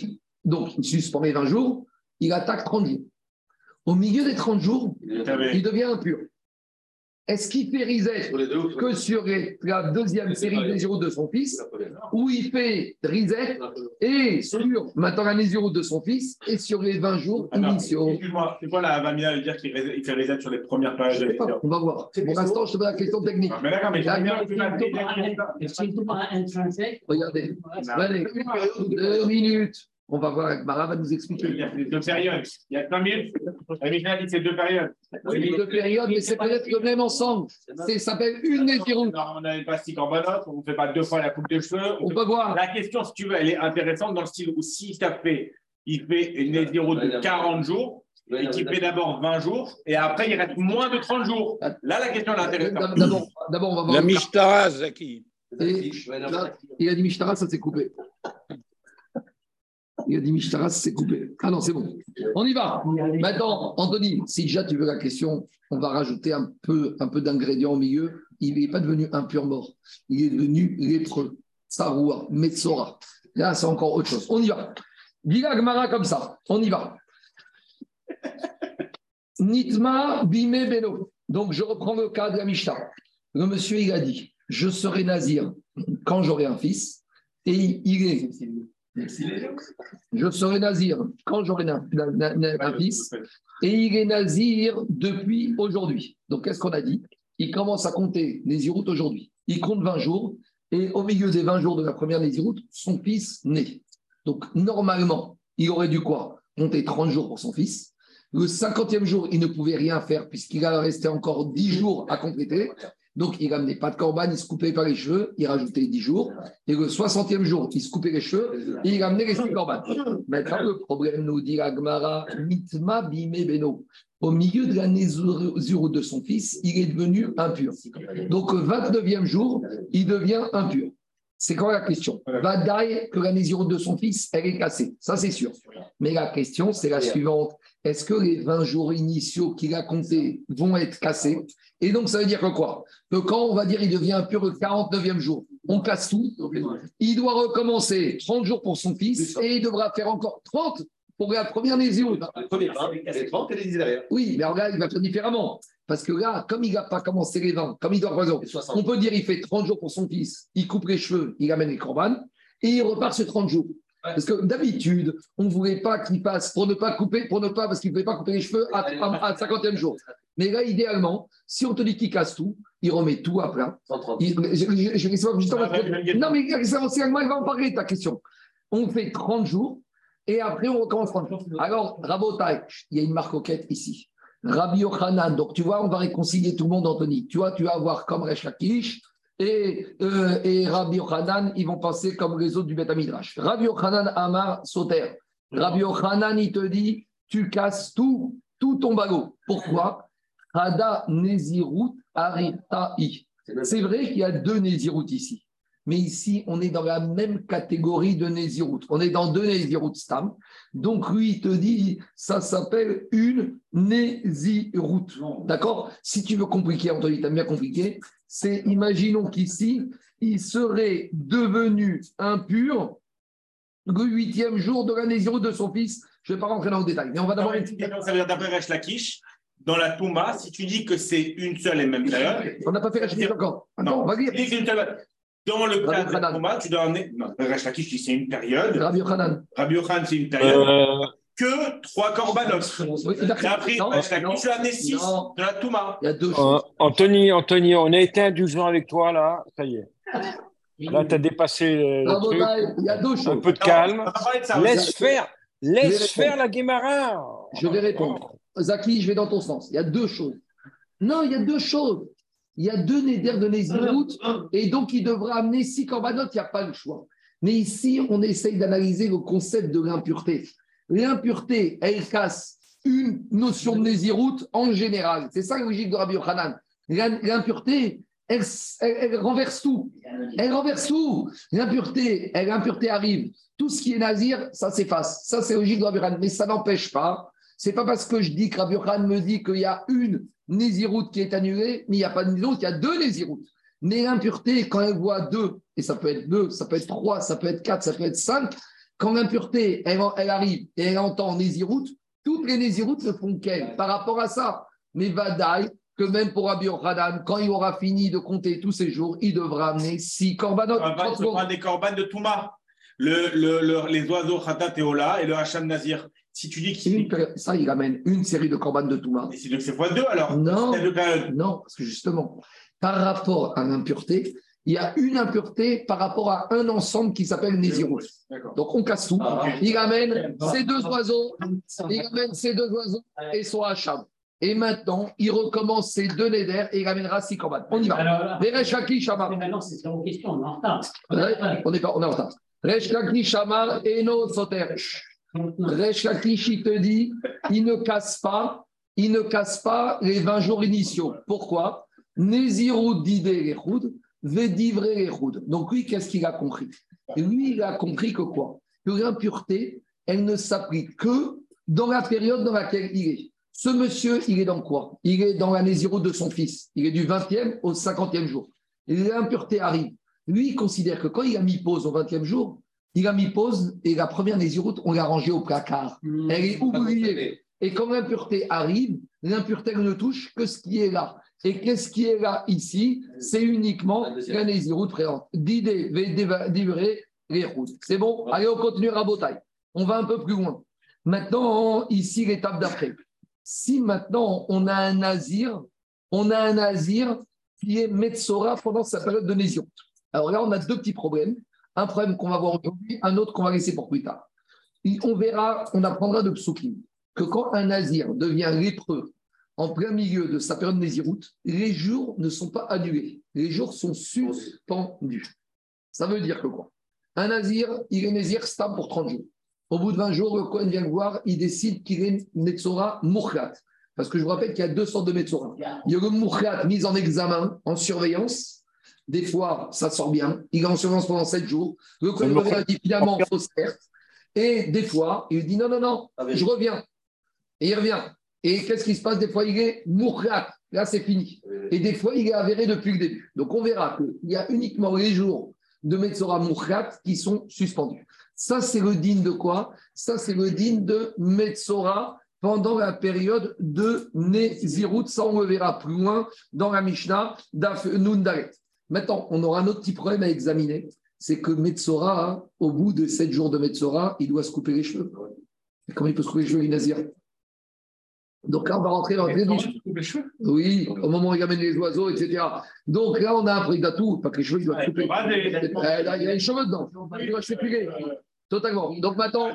Donc, il suspend les 20 jours, il attaque 30 jours. Au milieu des 30 jours, il devient impur. Est-ce qu'il fait Rizet que sur la deuxième série des zéros de son fils, ou il fait Rizet et sur maintenant la zéro de son fils et sur les 20 jours initiaux. Excuse-moi, c'est quoi la Vamia de dire qu'il fait Rizet sur les premières pages de On va voir. Pour l'instant, je te pose la question technique. mais d'accord, mais Regardez, allez, deux minutes. On va voir, Mara va nous expliquer. Il y a deux périodes. Il y a 5 minutes. La Mishnah dit que c'est deux périodes. Oui, deux périodes, mais c'est peut-être le même ensemble. Ça s'appelle une Nézirut. On a une plastique en bonne on ne fait pas deux fois la coupe de cheveux. On, peut voir. La question, si tu veux, elle est intéressante dans le style où si ça fait, il fait une Nézirut de 40 jours, et qui fait d'abord 20 jours, et après il reste moins de 30 jours. Là, la question est intéressante. D'abord, on va voir. La Mishtara, Zaki. il a dit Mishtara, ça s'est coupé. Il a dit Mishtaras, c'est coupé. Ah non, c'est bon. On y va. Maintenant, Anthony, si déjà tu veux la question, on va rajouter un peu, un peu d'ingrédients au milieu. Il n'est pas devenu un pur mort. Il est devenu lépreux. Saroua, Metsora. Là, c'est encore autre chose. On y va. Bila Gmara comme ça. On y va. Nitma Bime Beno. Donc, je reprends le cas de la Mishnah. Le monsieur, il a dit Je serai nazir quand j'aurai un fils. Et il est je serai nazir quand j'aurai un, fils. Et il est nazir depuis aujourd'hui. Donc, qu'est-ce qu'on a dit? Il commence à compter les iroutes aujourd'hui. Il compte 20 jours. Et au milieu des 20 jours de la première Néziroute, son fils naît. Donc, normalement, il aurait dû quoi? Compter 30 jours pour son fils. Le 50e jour, il ne pouvait rien faire puisqu'il a resté encore 10 jours à compléter. Donc, il ramenait pas de corban, il se coupait pas les cheveux, il rajoutait 10 jours. Et le 60e jour, il se coupait les cheveux et il ramenait les 6 corban. Maintenant, le problème, nous dit Agmara, mitma bime beno. Au milieu de l'année zéro de son fils, il est devenu impur. Donc, le 29e jour, il devient impur. C'est quoi la question? Badaï, que l'année zéro de son fils, elle est cassée. Ça, c'est sûr. Mais la question, c'est la suivante. Est-ce que les 20 jours initiaux qu'il a comptés vont être cassés Et donc, ça veut dire que quoi Que quand on va dire il devient impur le 49e jour, on casse tout. Il doit recommencer 30 jours pour son fils et il devra faire encore 30 pour la première lésion. Oui, mais regarde, il va faire différemment. Parce que là, comme il n'a pas commencé les 20, comme il doit raison, on peut dire il fait 30 jours pour son fils, il coupe les cheveux, il amène les corbanes et il repart sur 30 jours. Parce que d'habitude, on ne voulait pas qu'il passe pour ne pas couper, pour ne pas, parce qu'il ne pouvait pas couper les cheveux à, 50e jour. Mais là, idéalement, si on te dit qu'il casse tout, il remet tout à plat. Il, je, je, non, mais c'est il va en parler ta question. On fait 30 jours et après on recommence 30 jours. Alors, Rabotai, il y a une marque ici. Rabbi Yochanan, donc tu vois, on va réconcilier tout le monde, Anthony. Tu vois, tu vas voir comme Resh Lakish, et, euh, et Rabbi Yochanan, ils vont passer comme les autres du Beth Midrash. Rabbi Yochanan Amar Soter. Rabbi Yochanan, il te dit, tu casses tout, tout ton bagot. Pourquoi? Hada Nezirut Arita'i. C'est vrai qu'il y a deux Nezirut ici. Mais ici, on est dans la même catégorie de Nézirut. On est dans deux Nézirut Stam. Donc, lui, il te dit, ça s'appelle une Nézirut. D'accord? Si tu veux compliquer, Anthony, tu as bien compliqué. C'est, imaginons qu'ici, il serait devenu impur le huitième jour de la Nézirut de son fils. Je ne vais pas rentrer dans le détail. Mais on va d'abord. Ça veut dire d'après Resh Lakish, dans la Touma, si tu dis que c'est une seule et même période. On n'a pas fait Lakish encore. Attends, on va dire. Dans le cas de la Touma, tu dois emmener. Non, Resh Lakish dit c'est une période. Rabbi Yochanan. Rabbi Yochanan, c'est une période. Que trois korbanos. Oui, J'ai d'accord. appris Non, non, tu as amené six non. de la Touma. Il y a deux euh. Anthony, Anthony, on a été indulgent avec toi là. Ça y est. Là, tu as dépassé le, truc. Rabotai, Il y a deux Un choses. peu de calme. ça. Laisse faire. Laisse faire la Guémara. Je vais répondre. Zaki, je vais dans ton sens. Il y a deux choses. Non, il y a deux choses. Il y a deux nédères de Nézirut, et donc il devra amener six corbanotes, il n'y a pas le choix. Mais ici, on essaye d'analyser le concept de l'impureté. L'impureté, elle casse une notion de Nézirut en général. C'est ça la logique de Rabbi Yochanan. L'im- L'impureté, elle, renverse tout. Elle renverse tout. L'impureté, l'impureté arrive. Tout ce qui est nazir, ça s'efface. Ça, c'est logique de Rabbi Yochanan. Mais ça n'empêche pas. C'est pas parce que je dis que Rabbi Yochanan me dit qu'il y a une Nézirut qui est annulée, mais il n'y a pas de il y a deux Nézirut. Mais l'impureté, quand elle voit deux, et ça peut être deux, ça peut être trois, ça peut être quatre, ça peut être cinq, quand l'impureté, elle, elle arrive et elle entend Nézirut, toutes les Nézirut ne font qu'elle par rapport à ça. Mais Vadaï, que même pour Rabbi Yochanan, quand il aura fini de compter tous ses jours, il devra amener six corbanotes. On va 30 se secondes. prendre des corbanes de Touma. Le, le, le- les oiseaux Khatat et Ola et le Hacham Nazir. Si tu dis qu'il Ça, il amène une série de corbanes de Touma. Mais c'est donc c'est fois deux alors. Non. Non, parce que justement, par rapport à l'impureté, il y a une impureté par rapport à un ensemble qui s'appelle Nézirut. Donc on casse tout. Ah, Il amène ces deux oiseaux, il amène ces deux oiseaux et son hacham. Et maintenant, il recommence ces deux néders et il amènera six corbanes. On y va. Vereshaki Shamar. maintenant, c'est zéro question, on est en retard. On est pas, on est en retard. Reshkaki Shamar et no Soter. Reshkakish, il te dit, il ne casse pas, il ne casse pas les 20 jours initiaux. Pourquoi? Nézirut d'idée les Donc lui, qu'est-ce qu'il a compris? Lui, il a compris que quoi? Que l'impureté, elle ne s'applique que dans la période dans laquelle il est. Ce monsieur, il est dans quoi? Il est dans la Nézirut de son fils. Il est du 20e au 50e jour. Et l'impureté arrive. Lui, il considère que quand il a mis pause au 20e jour, il a mis pause et la première Nézirut, on l'a rangée au placard. Elle est oubliée. Et quand l'impureté arrive, l'impureté ne touche que ce qui est là. Et qu'est-ce qui est là ici? C'est uniquement la Nézirut présente. D'idée, les routes. C'est bon? Allez, on continue à Botaille. On va un peu plus loin. Maintenant, ici, l'étape d'après. Si maintenant on a un nazir, on a un nazir qui est Metzora pendant sa période de Nézirut. Alors là, on a deux petits problèmes. Un problème qu'on va voir aujourd'hui, un autre qu'on va laisser pour plus tard. Et on verra, on apprendra de Psukim que quand un nazir devient lépreux en plein milieu de sa période Nézirut, les jours ne sont pas annulés. Les jours sont suspendus. Ça veut dire que quoi? Un nazir, il est nazir stable pour 30 jours. Au bout de 20 jours, le Cohen vient le voir, il décide qu'il est Metzora Mouchlat. Parce que je vous rappelle qu'il y a deux sortes de Metzora. Il y a le Mouchlat mis en examen, en surveillance. Des fois, ça sort bien. Il est en surveillance pendant 7 jours. Le Cohen Le dit finalement, fausse perte. Et des fois, il dit non, non, non, Ah, je reviens. Et il revient. Et qu'est-ce qui se passe Des fois, il est Mouchlat. Là, c'est fini. Et des fois, il est avéré depuis le début. Donc, on verra qu'il y a uniquement les jours de Metzora Mouchat qui sont suspendus. Ça, c'est le digne de quoi? Ça, c'est le digne de Metzora pendant la période de Nézirut. Ça, on le verra plus loin dans la Mishnah d'Af Nundaret. Maintenant, on aura un autre petit problème à examiner. C'est que Metzora, au bout de sept jours de Metzora, il doit se couper les cheveux. Et comment il peut se couper les cheveux, il Donc là, on va rentrer dans le oui, au moment où il amène les oiseaux, etc. Donc là, on a appris d'atout, pas que les cheveux, Ouais, couper. il. Euh, il y a les cheveux dedans. Il doit se piquer. Totalement. Donc maintenant,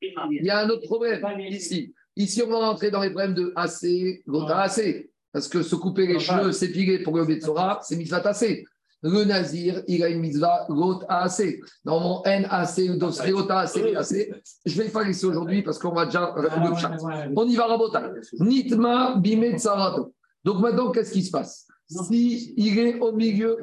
il y a un autre problème ici. Ici, on va rentrer dans les problèmes de AC, gota AC. Parce que se couper les cheveux, s'épiler pour le Betsora, c'est mitzvah AC. Le nazir, il a une mitzvah got AC. Dans mon NAC, Gota AC, AC. Je ne vais pas laisser aujourd'hui parce qu'on va déjà. On y va, Rabota. Nitma bime tsarato. Donc maintenant, qu'est-ce qui se passe? Si il est au milieu,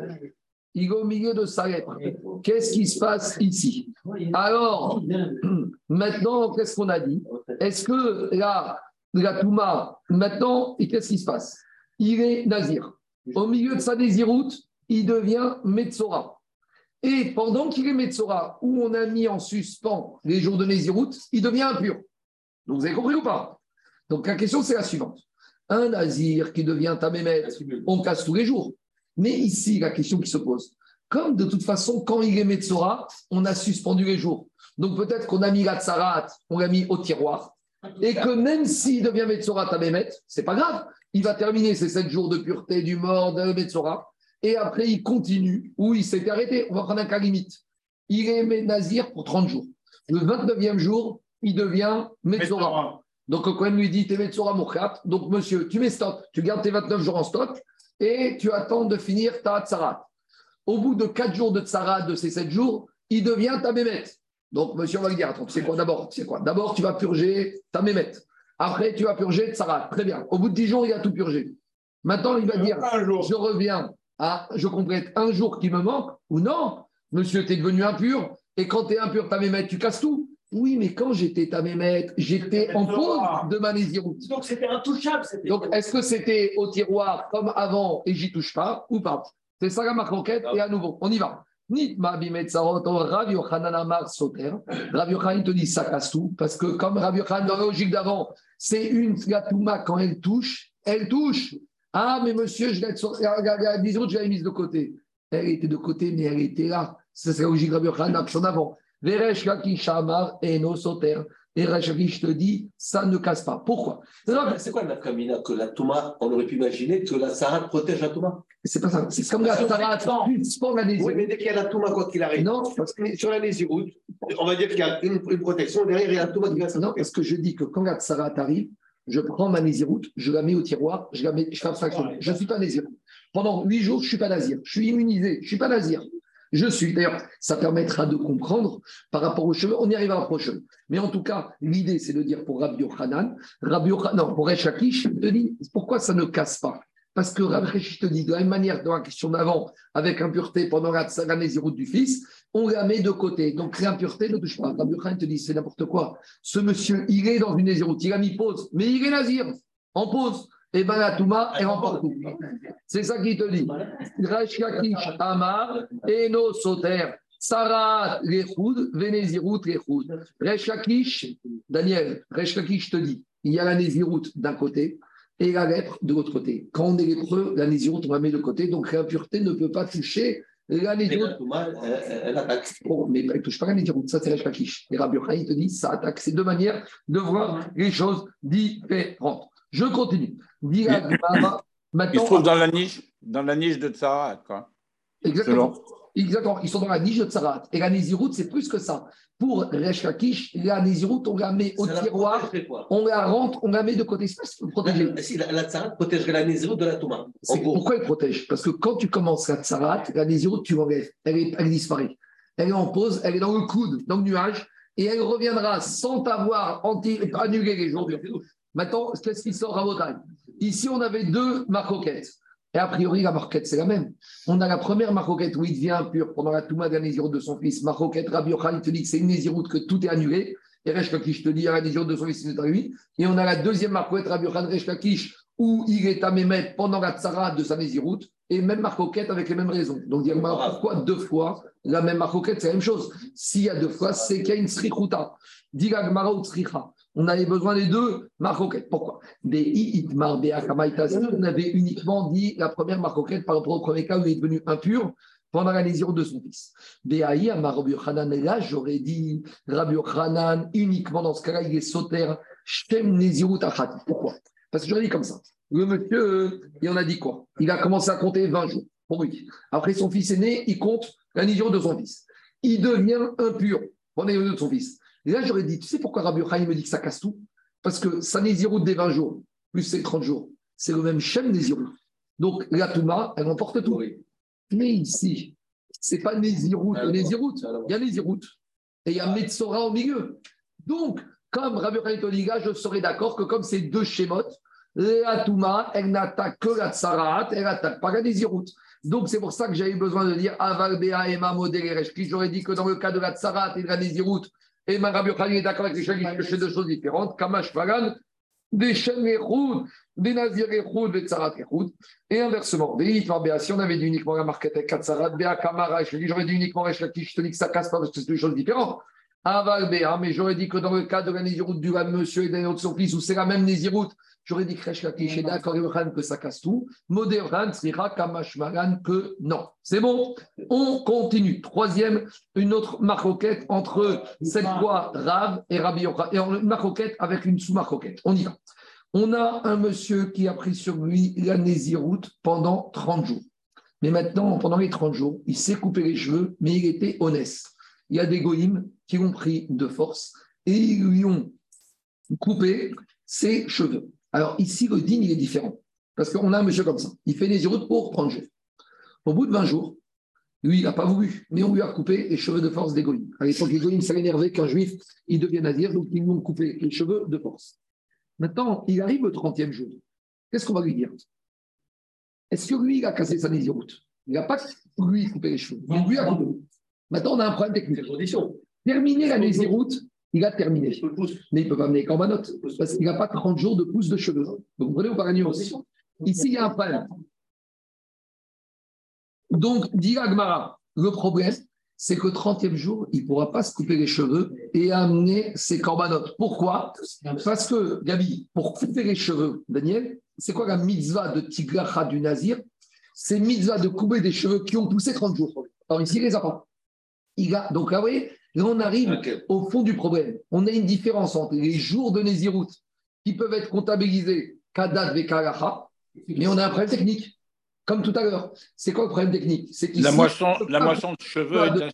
il est au milieu de sa lèpre. Qu'est-ce qui se passe ici? Alors, maintenant, qu'est-ce qu'on a dit? Est-ce que là, la Touma, maintenant, qu'est-ce qui se passe? Il est Nazir. Au milieu de sa Néziroute, il devient Metzora. Et pendant qu'il est Metzora, où on a mis en suspens les jours de Néziroute, il devient impur. Donc vous avez compris ou pas? Donc la question, c'est la suivante. Un Nazir qui devient Tamémet, on casse tous les jours. Mais ici, la question qui se pose, comme de toute façon, quand il est Metzora, on a suspendu les jours. Donc peut-être qu'on a mis la Tsarat, on l'a mis au tiroir. Et que même s'il devient Metzora Tamémet, c'est pas grave. Il va terminer ses sept jours de pureté du mort de Metzora. Et après, il continue, ou il s'est arrêté. On va prendre un cas limite. Il est Nazir pour 30 jours. Le 29e jour, il devient Metzora. Donc, le Cohen lui dit T'es Metzora Moukhat. Donc, monsieur, tu mets stock, tu gardes tes 29 jours en stock et tu attends de finir ta Tsarat. Au bout de 4 jours de Tsarat de ces 7 jours, il devient ta Mémet. Donc, monsieur, on va lui dire Attends, c'est quoi d'abord? C'est quoi? D'abord, tu vas purger ta Mémet. Après, tu vas purger Tsarat. Très bien. Au bout de 10 jours, il a tout purgé. Maintenant, il va dire Je reviens à, je complète un jour qui me manque ou non Monsieur, tu es devenu impur et quand tu es impur, ta Mémet, tu casses tout. Oui, mais quand j'étais à Mémet, j'étais en pause de ma Néziroute. Donc c'était intouchable. Donc est-ce que c'était au tiroir comme avant et j'y touche pas ou pas? C'est ça la marque enquête et à nouveau, on y va. Nitma Rav Yochanan Amar Soter. Rav Yochanan te dit ça casse tout parce que comme Rav Yochanan dans la logique d'avant, c'est une gatouma quand elle touche, elle touche. Ah, mais monsieur, je l'ai je l'avais mise de côté. Elle était de côté, mais elle était là. C'est la logique Rav Yochanan en avant. Veresh Lakish Amar et no Soter. Et Rachakish te dit, ça ne casse pas. Pourquoi? C'est quoi la Kamina Que la Touma, on aurait pu imaginer que la Sarat protège la Touma? C'est pas ça. C'est comme la Sarat suspend la Oui, mais dès qu'il y a la Touma, quoi qu'il arrive. Non, parce que sur la Nésiroute, on va dire qu'il y a une, une, protection, derrière il a la Touma qui va Non, parce que je dis que quand la Sarat arrive, je prends ma Nésiroute, je la mets au tiroir, je, la mets, je fais abstraction. Je suis pas Nésiroute. Pendant huit jours, je ne suis pas Nazir. Je suis immunisé. Je ne suis pas Nazir. Je suis. D'ailleurs, ça permettra de comprendre par rapport aux cheveux. On y arrivera prochain. Mais en tout cas, l'idée, c'est de dire pour Rabbi Yochanan, Rabbi Yochanan, non, pour Rechakish, te dit pourquoi ça ne casse pas? Parce que Rabbi te dit de la même manière dans la question d'avant, avec impureté pendant la route du fils, on la met de côté. Donc l'impureté ne touche pas. Rabbi Yochanan te dit c'est n'importe quoi. Ce monsieur, il est dans une nésiroute, il a mis pause, mais il est nazir, en pause et bien la Touma, elle. C'est ça qu'il te dit. Rashkakish Amar, Eno Soter, Sarah Lechoud, Vénézirut Lechoud. Reshkakish, Daniel, Reshkakish te dit, il y a la Nézirut d'un côté et la lèpre de l'autre côté. Quand on est lépreux, la Nézirut, on la met de côté, donc l'impureté ne peut pas toucher la Nézirut. Elle attaque. Oh, mais elle ne touche pas la Nézirut, ça c'est Reshkakish. Et Rabbi il te dit, ça attaque. C'est deux manières de voir les choses différentes. Je continue. Il se trouve dans la niche, dans la niche de Tsarat, quoi. Exactement. Exactement. Ils sont dans la niche de Tsarat. Et la Néziroute, c'est plus que ça. Pour Resh Lakish, la Néziroute, on la met au tiroir, on la rentre, on la met de côté. C'est pour protéger. Si, la, la Tsarat protégerait la Néziroute de la Touma. Pourquoi elle protège? Parce que quand tu commences la Tsarat, la Néziroute, tu l'enlèves. Elle, elle disparaît. Elle est en pause, elle est dans le coude, dans le nuage, et elle reviendra sans t'avoir annulé les jours. Maintenant, qu'est-ce qui sort à votre Ici, on avait deux marcoquettes. Et a priori, la marquette, c'est la même. On a la première marcoquette où il devient impur pendant la Touma d'un de son fils. Marcoquette, Rabbi Yochai te dit que c'est une Néziroute, que tout est annulé. Et Resh Kakish te dit, il y a la Néziroute de son fils, c'est lui. Et on a la deuxième marcoquette, Rabbi Yochai Resh Kakish, où il est à Mémet pendant la Tzara de sa Néziroute. Et même marcoquette avec les mêmes raisons. Donc, dire, pourquoi deux fois la même marcoquette, c'est la même chose. S'il y a deux fois, c'est qu'il y a une srichuta. Diga Gmara ou on avait besoin des deux marcoquettes. Pourquoi? On avait uniquement dit la première marcoquette par rapport au premier cas où il est devenu impur pendant la lésure de son fils. Béaï, Rabbi là, j'aurais dit Rabbi Hanan uniquement dans ce cas-là, il est sauter Shem Pourquoi? Parce que j'aurais dit comme ça. Le monsieur, il en a dit quoi? Il a commencé à compter 20 jours pour lui. Après, son fils est né, il compte la lésure de son fils. Il devient impur pendant la lésure de son fils. Et là, j'aurais dit, tu sais pourquoi Rabbi Yochanan me dit que ça casse tout? Parce que ça Néziroute des 20 jours, plus c'est 30 jours, c'est le même Shem Néziroute. Donc la Touma, elle emporte tout. Mais ici, c'est pas Néziroute, Néziroute. Il y a Néziroute et il y a Metzora au milieu. Donc, comme Rabbi Yochanan je serais d'accord que comme c'est deux schémotes, la Touma, elle n'attaque que la Tsarat, elle n'attaque pas la Néziroute. Donc, c'est pour ça que j'avais besoin de dire Aval Bea Ema J'aurais dit que dans le cas de la Tsarat et de la Nézirut, et ma Rabbi est d'accord avec les Shagis que c'est deux choses différentes. Kamash Fagan, des Echoud, des Nazir des Tsarat. Et inversement, des Bea, si on avait dit uniquement la marquette avec Tsarat, Bea Kamara, j'aurais dit uniquement Resh je te dis que ça casse pas parce que c'est deux choses différentes. Aval Bea, mais j'aurais dit que dans le cas de la Nézirut du monsieur et d'un de son fils, où c'est la même Nézirut, J'aurais dit Kresh Lakish est d'accord que ça casse tout. Modern Sriha Kamashmaran que non. C'est bon On continue. Troisième, une autre maroquette entre cette fois Rav et Rabbi Yochanan. Et une maroquette avec une sous-maroquette. On y va. On a un monsieur qui a pris sur lui la Néziroute pendant 30 jours. Mais maintenant, pendant les 30 jours, il s'est coupé les cheveux, mais il était honnête. Il y a des goïms qui l'ont pris de force et ils lui ont coupé ses cheveux. Alors ici, le din, il est différent. Parce qu'on a un monsieur comme ça. Il fait des routes pour 30 jours. Au bout de 20 jours, lui, il n'a pas voulu, mais on lui a coupé les cheveux de force d'égoïne. À l'époque, ça l'énervait qu'un juif, il devient nazir, donc ils lui ont coupé les cheveux de force. Maintenant, il arrive au 30e jour. Qu'est-ce qu'on va lui dire? Est-ce que lui, il a cassé sa nésiroute Il n'a pas lui coupé les cheveux. Il lui a coupé. Maintenant, on a un problème technique. Terminer la nésiroute, il a terminé. Mais il ne peut pas amener Corbanote parce qu'il n'a pas 30 jours de pouce de cheveux. Vous comprenez ou pas la nuance Ici, il y a un problème. Donc, dit Agmara, le problème, c'est que 30e jour, il ne pourra pas se couper les cheveux et amener ses corbanotes. Pourquoi? Parce que, Gabi, pour couper les cheveux, Daniel, c'est quoi la mitzvah de Tiglacha du Nazir? C'est mitzvah de couper des cheveux qui ont poussé 30 jours. Alors ici, il les a pas. Il a, donc là, vous voyez, Là, on arrive au fond du problème. On a une différence entre les jours de Nézirut qui peuvent être comptabilisés Kadat Vekalacha, mais on a un problème technique. Comme tout à l'heure. C'est quoi le problème technique? C'est la moisson, la moisson de cheveux. De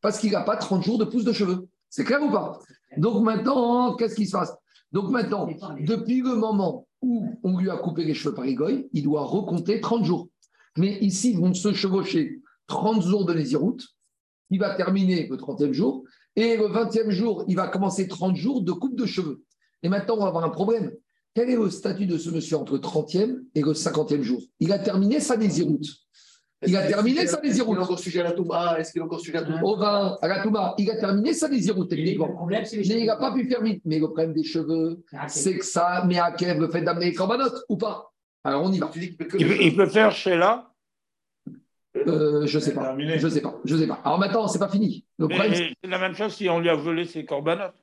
parce qu'il n'a pas 30 jours de pouce de cheveux. C'est clair ou pas? Donc maintenant, qu'est-ce qui se passe? Donc maintenant, depuis le moment où on lui a coupé les cheveux par Egoï, il doit recompter 30 jours. Mais ici, ils vont se chevaucher 30 jours de Nézirut il va terminer le 30e jour, et le 20e jour, il va commencer 30 jours de coupe de cheveux. Et maintenant, on va avoir un problème. Quel est le statut de ce monsieur entre le 30e et le 50e jour? Il a terminé sa désiroute. Il a terminé sa désiroute. Est-ce qu'il est encore sujet à la Touma? Est-ce qu'il est encore sujet à la Touma? Au vin, à la Touma. Il a terminé sa désiroute, techniquement. Mais il n'a pas pu faire vite. Mais le problème des cheveux, c'est que ça met à Kev le fait d'amener les corbanotes ou pas? Alors on y va. Il peut faire chez là euh, je ne sais pas. Je sais pas. Je sais pas. Alors maintenant, c'est pas fini. c'est la même chose si on lui a volé ses corbanotes.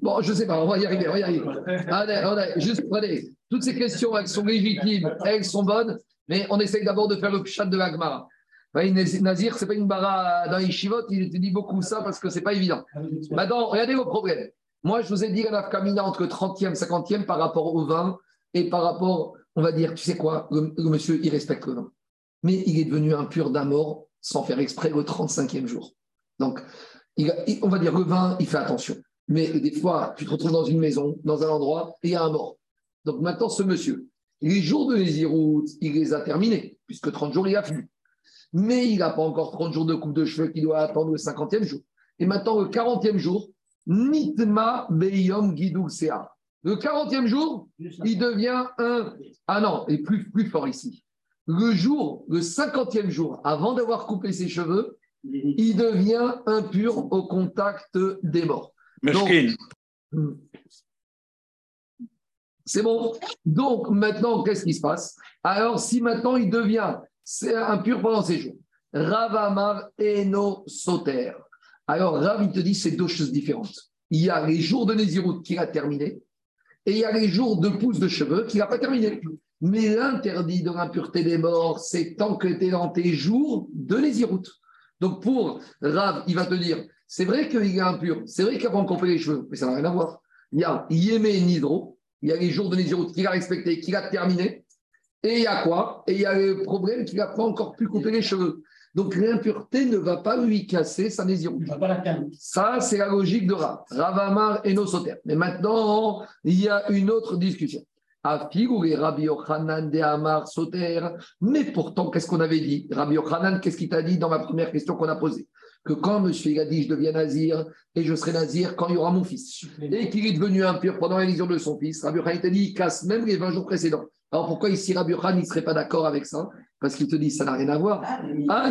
Bon, je ne sais pas. On va y arriver. On va y arriver. allez, juste prenez. Toutes ces questions, elles sont légitimes, elles sont bonnes, mais on essaye d'abord de faire le chat de l'agmara. Nazir, ce n'est pas une bara dans les chivotes, il te dit beaucoup ça parce que ce n'est pas évident. Maintenant, regardez vos problèmes. Moi, je vous ai dit la nafkamina entre 30e, 50e par rapport au vin et par rapport, on va dire, tu sais quoi, le, le monsieur, il respecte le vin mais il est devenu impur d'un mort sans faire exprès au 35e jour. Donc, on va dire le vin, il fait attention. Mais des fois, tu te retrouves dans une maison, dans un endroit, et il y a un mort. Donc maintenant, ce monsieur, les jours de Nézirout, il les a terminés, puisque 30 jours, il a fini. Mais il n'a pas encore 30 jours de coupe de cheveux qu'il doit attendre le 50e jour. Et maintenant, le 40e jour, Nitma Beyom Gidou Sea. Le 40e jour, il devient un. Ah non, et plus, plus fort ici le jour, le cinquantième jour, avant d'avoir coupé ses cheveux, il devient impur au contact des morts. Hmm. C'est bon. Donc maintenant, qu'est-ce qui se passe? Alors, si maintenant il devient impur pendant ces jours, Ravamar Eno Soter. Alors, Rav, il te dit c'est deux choses différentes. Il y a les jours de Nézirut qu'il a terminé et il y a les jours de pouce de cheveux qu'il n'a pas terminé. Mais l'interdit de l'impureté des morts, c'est tant que tu es dans tes jours de Nézirut. Donc pour Rav, il va te dire, c'est vrai qu'il est impur, c'est vrai qu'il a pas les cheveux, mais ça n'a rien à voir. Il y a Yémé Nidro, il y a les jours de Nézirut qu'il a respecté, qu'il a terminé, et il y a quoi? Et il y a le problème qu'il n'a pas encore pu couper les cheveux. Donc l'impureté ne va pas lui casser sa Nézirut. Ça, c'est la logique de Rav. Ravamar et Nosoter. Mais maintenant, il y a une autre discussion. Rabbi Yochanan de Amar Soter. Mais pourtant, qu'est-ce qu'on avait dit? Rabbi Yochanan, qu'est-ce qu'il t'a dit dans ma première question qu'on a posée? Que quand monsieur a dit je deviens nazir et je serai nazir quand il y aura mon fils, et qu'il est devenu impur pendant la vision de son fils, Rabbi Yochanan t'a dit il casse même les 20 jours précédents. Alors pourquoi ici Rabbi Yochanan ne serait pas d'accord avec ça? Parce qu'il te dit, ça n'a rien à voir. Ah,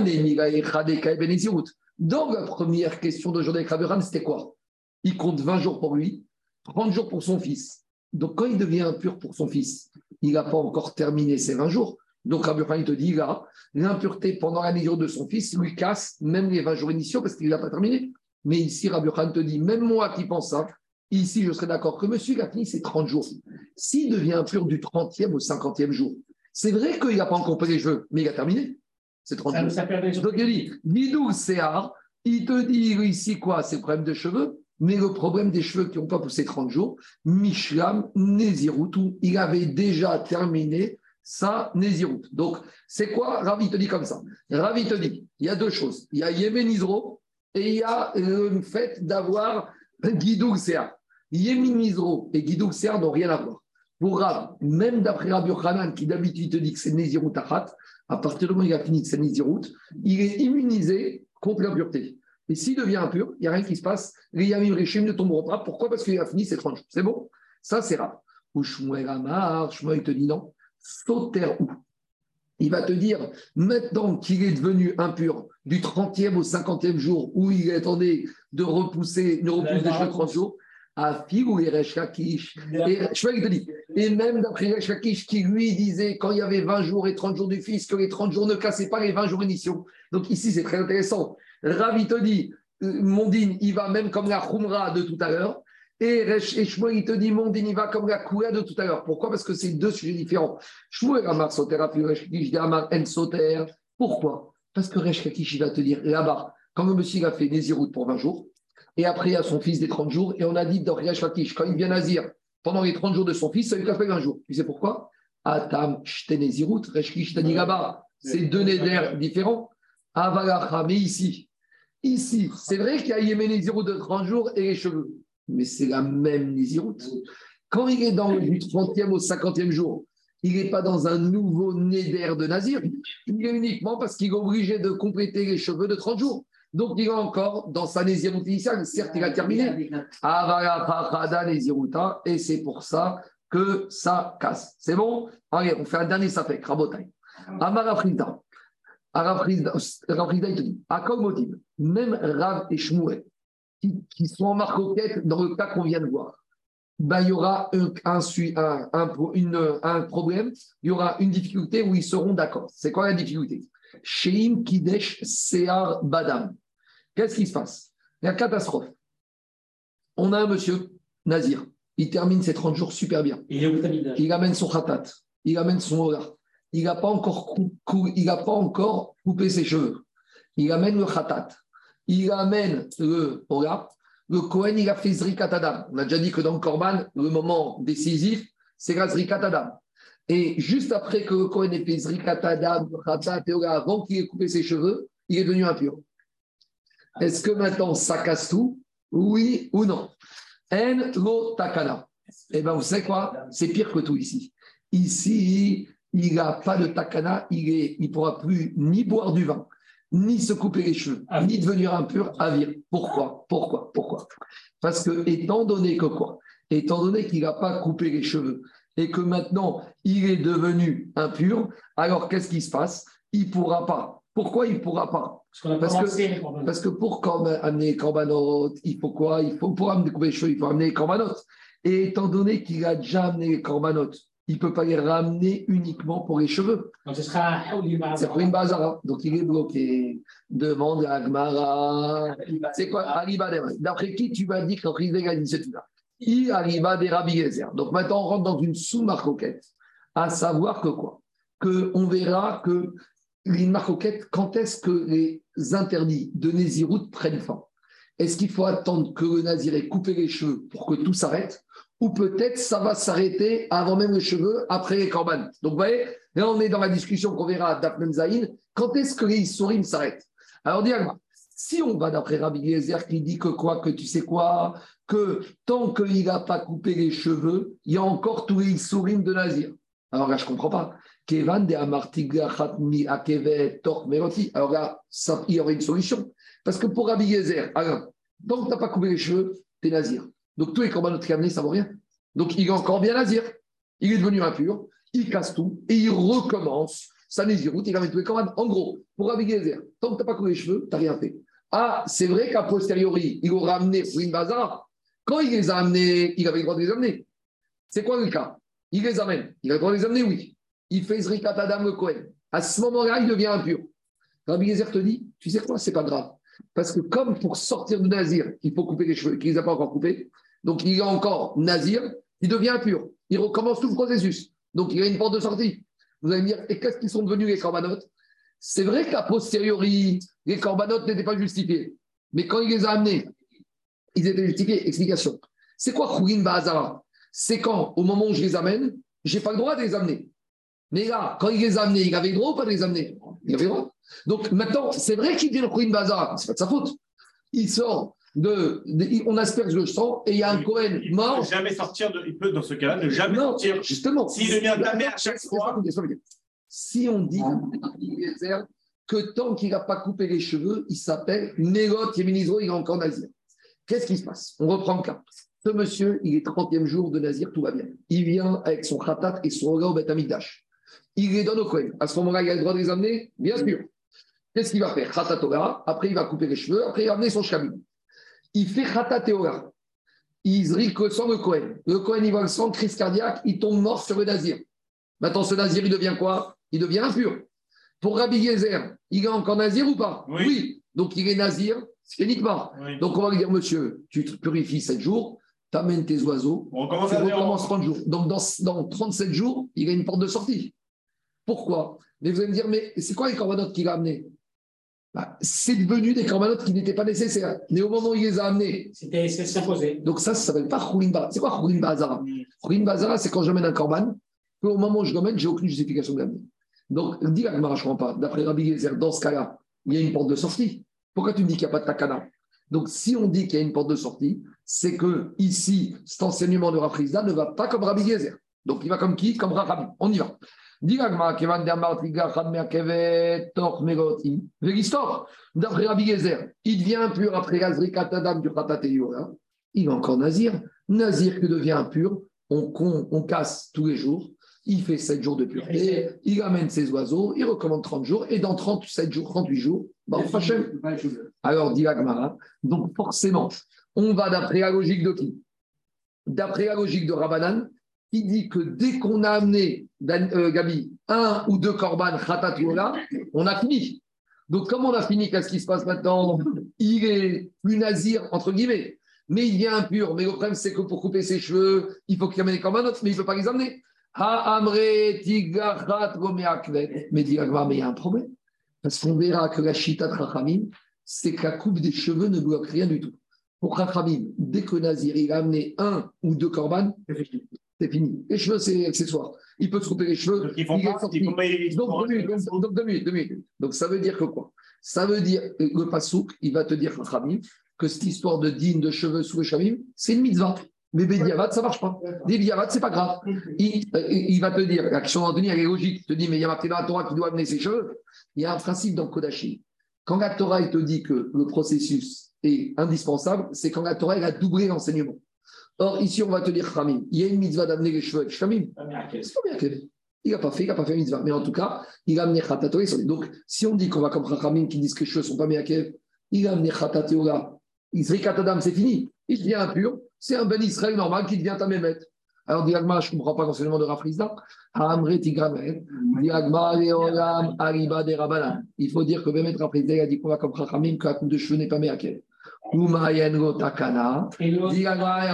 Dans la première question d'aujourd'hui avec Rabbi c'était quoi? Il compte 20 jours pour lui, 30 jours pour son fils. Donc, quand il devient impur pour son fils, il n'a pas encore terminé ses 20 jours. Donc, Rabbi il te dit, là, l'impureté pendant la de son fils lui casse même les 20 jours initiaux parce qu'il n'a pas terminé. Mais ici, Rabbi te dit, même moi qui pense ça, ici, je serais d'accord que monsieur, il a fini ses 30 jours. S'il devient impur du 30e au 50e jour, c'est vrai qu'il n'a pas encore pris les cheveux, mais il a terminé. C'est 30 jours. Donc, il dit, Bidou Séar, il te dit ici quoi C'est le problème de cheveux, mais le problème des cheveux qui n'ont pas poussé 30 jours, Mishlam Néziroutou, il avait déjà terminé sa Nézirut. Donc, c'est quoi Ravi te dit comme ça. Ravi te dit, il y a deux choses. Il y a Yemenizro et il y a le fait d'avoir Guidoug Sear. Yemenizro et Guidoug Sear n'ont rien à voir. Pour Rav, même d'après Rabbi Yochanan, qui d'habitude te dit que c'est Nézirut à partir du moment où il a fini de sa Nézirut, il est immunisé contre l'impureté. Et s'il devient impur, il n'y a rien qui se passe. Les Yamim Rishim ne tomberont pas. Pourquoi? Parce qu'il a fini ses 30 jours. C'est bon? Ça, c'est rare. Ou Shmuel Amar, Shmuel te dit non. Sauter où? Il va te dire, maintenant qu'il est devenu impur du 30e au 50e jour, où il attendait de repousser, ne repousse de cheveux 30 jours, à Figou et Resh Kakish. Et te dit, et même d'après Resh Kakish, qui lui disait, quand il y avait 20 jours et 30 jours du fils, que les 30 jours ne cassaient pas les 20 jours initiaux. Donc ici, c'est très intéressant. Ravi te dit, euh, Mondine, il va même comme la Khumra de tout à l'heure. Et, Shmuel, il te dit, Mondine, il va comme la Kouya de tout à l'heure. Pourquoi? Parce que c'est deux sujets différents. Shmuel Amar Soter, Amar En Soter. Pourquoi? Parce que Resh il va te dire, là-bas, quand le monsieur a fait Nézirut pour 20 jours, et après il a son fils des 30 jours, et on a dit dans Resh quand il vient Nazir, pendant les 30 jours de son fils, ça lui a fait 20 jours. Tu sais pourquoi? Atam Shtenezirut, Resh t'a dit là-bas, c'est deux nézers différents. Avalacha, mais ici, Ici, c'est vrai qu'il y a Yémen de 30 jours et les cheveux, mais c'est la même Nézirut. Quand il est dans le 30e au 50e jour, il n'est pas dans un nouveau Néder de Nazir, il est uniquement parce qu'il est obligé de compléter les cheveux de 30 jours. Donc, il est encore dans sa Nézirut initiale. Certes, il a terminé. Et c'est pour ça que ça casse. C'est bon? Allez, on fait un dernier sapek, Rabotai. Amarafrita. Rav il te dit, à quel motif Même Rav et Shmuel, qui, sont en marcoquette dans le cas qu'on vient de voir, ben, il y aura un, un, un, problème, il y aura une difficulté où ils seront d'accord. C'est quoi la difficulté? Sheim Kidesh Sear Badam. Qu'est-ce qui se passe? La catastrophe. On a un monsieur, Nazir, il termine ses 30 jours super bien. Il, amène son khatat, il amène son hola, il n'a pas, encore pas encore coupé ses cheveux. Il amène le khatat. Il amène le hola. Le Kohen, il a fait zrikatadam. On a déjà dit que dans le Korban, le moment décisif, c'est la zrikatadam. Et juste après que le Kohen ait fait zrikatadam, khatat et avant qu'il ait coupé ses cheveux, il est devenu impur. Est-ce que maintenant ça casse tout? Oui ou non? En lo takana. Eh bien, vous savez quoi? C'est pire que tout ici. Ici, il n'a pas de takana, il ne pourra plus ni boire du vin, ni se couper les cheveux, ah ni devenir impur à vivre. Pourquoi? Pourquoi? Pourquoi? Parce que, étant donné que quoi? Étant donné qu'il n'a pas coupé les cheveux et que maintenant il est devenu impur, alors qu'est-ce qui se passe? Il ne pourra pas. Pourquoi il ne pourra pas? Parce, que, parce que pour amener les il faut quoi? Il faut, Pour amener les cheveux, il faut amener les corbanotes. Et étant donné qu'il a déjà amené les corbanotes, il ne peut pas les ramener uniquement pour les cheveux. Donc ce sera. Donc il est bloqué. Demande à Agmara. C'est quoi? D'après qui tu m'as dit que a dit c'est là? Il arriva des Rabbi Donc maintenant on rentre dans une sous-marcoquette. À savoir que quoi? Qu'on verra que les marcoquettes, quand est-ce que les interdits de Nézirut prennent fin? Est-ce qu'il faut attendre que le Nazir ait coupé les cheveux pour que tout s'arrête? Ou peut-être ça va s'arrêter avant même les cheveux, après les corbanes. Donc, vous voyez, là, on est dans la discussion qu'on verra à Daphnam Zahin. Quand est-ce que les souris s'arrêtent? Alors, dis si on va d'après Rabbi Eliezer qui dit que quoi, que tu sais quoi, que tant qu'il n'a pas coupé les cheveux, il y a encore tous les souris de Nazir. Alors là, je ne comprends pas. Alors là, il y aurait une solution. Parce que pour Rabbi Eliezer, alors, tant que tu n'as pas coupé les cheveux, tu es Nazir. Donc tous les corbanotes qu'il amenés, ça vaut rien. Donc il est encore bien nazir. Il est devenu impur, il casse tout et il recommence sa Néziroute, il ramène tous les corbanes. En gros, pour Rabbi Gezer, tant que tu n'as pas coupé les cheveux, tu n'as rien fait. Ah, c'est vrai qu'à posteriori, il aura amené une bazar. Quand il les a amenés, il avait le droit de les amener. C'est quoi le cas? Il les amène. Il a le droit de les amener, oui. Il fait Zrikat Adam le Kohen. À ce moment-là, il devient impur. Rabbi Gezer te dit, tu sais quoi, c'est pas grave. Parce que comme pour sortir de Nazir, il faut couper les cheveux, qu'il ne les a pas encore coupés, donc il est encore Nazir, il devient impur. Il recommence tout le processus. Donc il a une porte de sortie. Vous allez me dire, et qu'est-ce qu'ils sont devenus les corbanotes? C'est vrai qu'à posteriori, les corbanotes n'étaient pas justifiés. Mais quand il les a amenés, ils étaient justifiés. Explication. C'est quoi Khourin Bahazara C'est quand, au moment où je les amène, je n'ai pas le droit de les amener. Mais là, quand il les a amenés, il avait le droit ou pas de les amener? Il avait le droit. Donc maintenant, c'est vrai qu'il le Khourin Bahazara, c'est pas de sa faute. Il sort de, on asperge le sang et il y a un Cohen mort. Il ne peut jamais sortir, de, il peut dans ce cas-là ne jamais sortir. Justement. S'il devient tamé à chaque fois. Si on dit que tant qu'il n'a pas coupé les cheveux, il s'appelle Nérot Yeminizro, il est encore nazir. Qu'est-ce qui se passe? On reprend le cas. Ce monsieur, il est 30e jour de nazir, tout va bien. Il vient avec son khatat et son regard au Beth Il les donne au Cohen. À ce moment-là, il a le droit de les amener Bien sûr. Qu'est-ce qu'il va faire? Khatat après il va couper les cheveux, après il va amener son chabin il fait Khata Théora. Il zrik le sang le Cohen. Le Cohen, il voit le sang, crise cardiaque, il tombe mort sur le Nazir. Maintenant, ce Nazir, il devient quoi? Il devient impur. Pour Rabbi Gezer, il est encore Nazir ou pas? Oui. Donc, il est Nazir uniquement. Donc, on va lui dire, monsieur, tu te purifies 7 jours, tu amènes tes oiseaux, on commence tu recommences 30 jours. Donc, dans, dans 37 jours, il a une porte de sortie. Pourquoi? Mais vous allez me dire, mais c'est quoi les corbanotes qu'il a amenés? Bah, c'est devenu des corbanotes qui n'étaient pas nécessaires. Mais au moment où il les a amenés. C'était s'imposer. Donc ça, ça ne s'appelle pas Khoulin Bazara. C'est quoi Khoulin Bazara Khoulin Bazara, c'est quand j'amène un corban, au moment où je l'amène, j'ai aucune justification de l'amener. Donc, dis à Gmara, je ne comprends pas. D'après Rabbi Gezer, dans ce cas-là, il y a une porte de sortie. Pourquoi tu me dis qu'il n'y a pas de takana? Donc, si on dit qu'il y a une porte de sortie, c'est que ici, cet enseignement de Rafrizda ne va pas comme Rabbi Gezer. Donc, il va comme qui? Comme Rabbi. On y va. D'après Rabbi Gezer, il devient impur après Adam du Khatateyora. Il est encore Nazir. Nazir qui devient impur, on, on, casse tous les jours. Il fait 7 jours de pureté, il amène ses oiseaux, il recommande 30 jours, et dans 37 jours, 38 jours, bah, Alors, dit donc forcément, on va d'après la logique de qui D'après la logique de Rabbanan, qui dit que dès qu'on a amené, euh, Gabi, un ou deux korban khatatiola, on a fini. Donc, comme on a fini, qu'est-ce qui se passe maintenant Il est plus nazir, entre guillemets, mais il est impur. Mais le problème, c'est que pour couper ses cheveux, il faut qu'il amène les corbanotes, mais il ne peut pas les amener. Mais il y a un problème. Parce qu'on verra que la chita de c'est que la coupe des cheveux ne bloque rien du tout. Pour Rachamim, dès que Nazir il a amené un ou deux corbanes, c'est fini. Les cheveux, c'est accessoire. Il peut se couper les cheveux. Donc, ils font pas, donc, deux minutes, donc, deux minutes, deux minutes. Donc, ça veut dire que quoi? Ça veut dire, le pasouk, il va te dire, Khamim, que cette histoire de digne de cheveux sous le chamim, c'est une mitzvah. Mais Bédiavat, ça ne marche pas. Bédiavat, ce n'est pas grave. Il, euh, il, va te dire, la question d'Anthony, elle est logique. Il te dit, mais il y a marqué dans la Torah qui doit amener ses cheveux. Il y a un principe dans Kodashi. Quand la Torah te dit que le processus est indispensable, c'est quand la Torah elle a doublé l'enseignement. Or, ici, on va te dire, Khamim, il y a une mitzvah d'amener les cheveux avec bien Il n'a pas fait, il n'a pas fait une mitzvah. Mais en tout cas, il a amené Khatatoé. Donc, si on dit qu'on va comme Khamim qui disent que les cheveux ne sont pas Meakev, il a amené Khatatoé. Israël c'est fini. Il devient impur. C'est un ben Israël normal qui devient Tamémet. Alors, Diagma, je ne comprends pas l'enseignement de Rafrizda. Il faut dire que Bémet Rafrizda a dit qu'on va comme Khamim, que la coupe de cheveux n'est pas Meakev. Takana.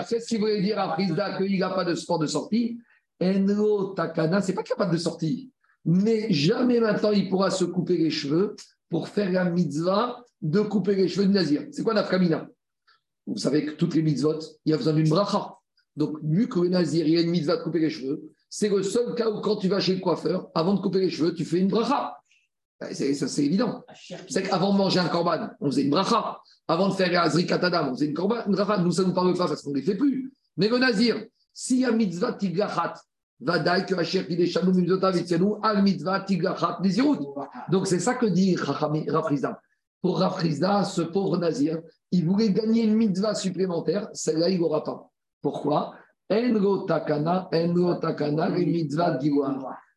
Qu'est-ce qu'il voulait dire à Frisda qu'il n'a pas de sport de sortie Enro Takana, c'est pas qu'il n'y a pas de sortie, mais jamais maintenant il pourra se couper les cheveux pour faire la mitzvah de couper les cheveux de Nazir. C'est quoi la Nafkamina Vous savez que toutes les mitzvot, il y a besoin d'une bracha. Donc, vu que le Nazir, il y a une mitzvah de couper les cheveux, c'est le seul cas où quand tu vas chez le coiffeur, avant de couper les cheveux, tu fais une bracha. Ça, c'est évident. C'est qu'avant de manger un korban, on faisait une bracha. Avant de faire un zrikatadam, on faisait une korban, une bracha. Nous, ça ne nous parle pas parce qu'on ne les fait plus. Mais le nazir, s'il y a mitzvah tiglachat, Vadaï que Hachem qui déchanoum mitzvota vitzenou, al mitzvah tiglachat nizirut. Donc c'est ça que dit Rafrizda. Pour Rafrizda, ce pauvre nazir, il voulait gagner une mitzvah supplémentaire, celle-là, il n'aura pas. Pourquoi? Enro takana, enro takana, mitzvah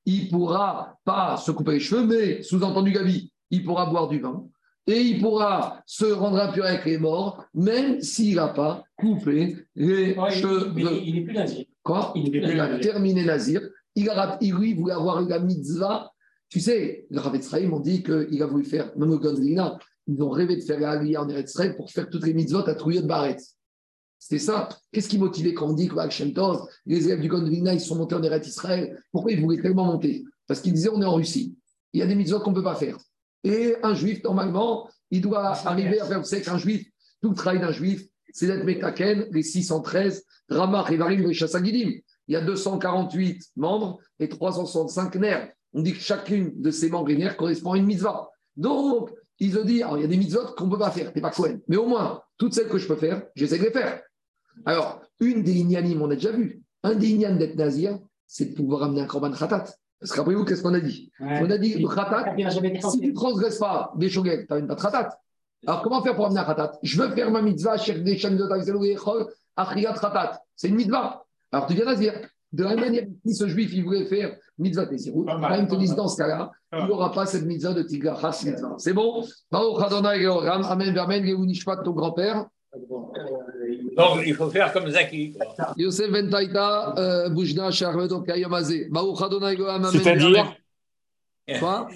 il ne pourra pas se couper les cheveux, mais sous-entendu Gabi, il pourra boire du vin et il pourra se rendre impur avec les morts, même s'il n'a pas coupé les cheveux. il n'est plus nazir. Quoi? Il, il a terminé nazir. Il, a, il lui voulait avoir la mitzvah. Tu sais, le Rav Israël m'ont dit qu'il a voulu faire, même Gonzlina, ils ont rêvé de faire la Aliyah en Eretz pour faire toutes les mitzvot à Trouillot de Baretz. C'était ça. Qu'est-ce qui motivait quand on dit que les élèves du Gondvina, ils sont montés en Eretz Israël? Pourquoi ils voulaient tellement monter? Parce qu'ils disaient on est en Russie. Il y a des mitzvot qu'on ne peut pas faire. Et un juif, normalement, il doit arriver à faire, vous savez qu'un juif, tout le travail d'un juif, c'est d'être Metaken, les 613, Ramach, Evarim, Chassagidim. Il y a 248 membres et 365 nerfs. On dit que chacune de ces membres et nerfs correspond à une mitzvah. Donc, ils se disent, il y a des mitzvot qu'on ne peut pas faire, n'es pas Cohen. Mais au moins, toutes celles que je peux faire, j'essaie de les faire. Alors, une des ignanim, on a déjà vu. Un des ignanim d'être nazir, c'est de pouvoir amener un korban khatat. Parce qu'après-vous, qu'est-ce qu'on a dit On a dit le khatat, si tu ne transgresses pas des shogeg, tu n'as pas de khatat. Alors, comment faire pour amener un khatat? Je veux faire ma mitzvah, cher des de khatat. C'est une mitzvah. Alors, tu viens nazir. De la même manière, si ce juif, il voulait faire mitzvah Tessirut, même te disent dans ce cas-là, il n'aura pas cette mitzvah de Tigrachas mitzvah. C'est bon? Amen, Amen, ton grand-père. Donc, il faut faire comme Zaki. Ben Taïta, euh, Boujna, Charlotte, Kayamazé. C'est-à-dire Quoi?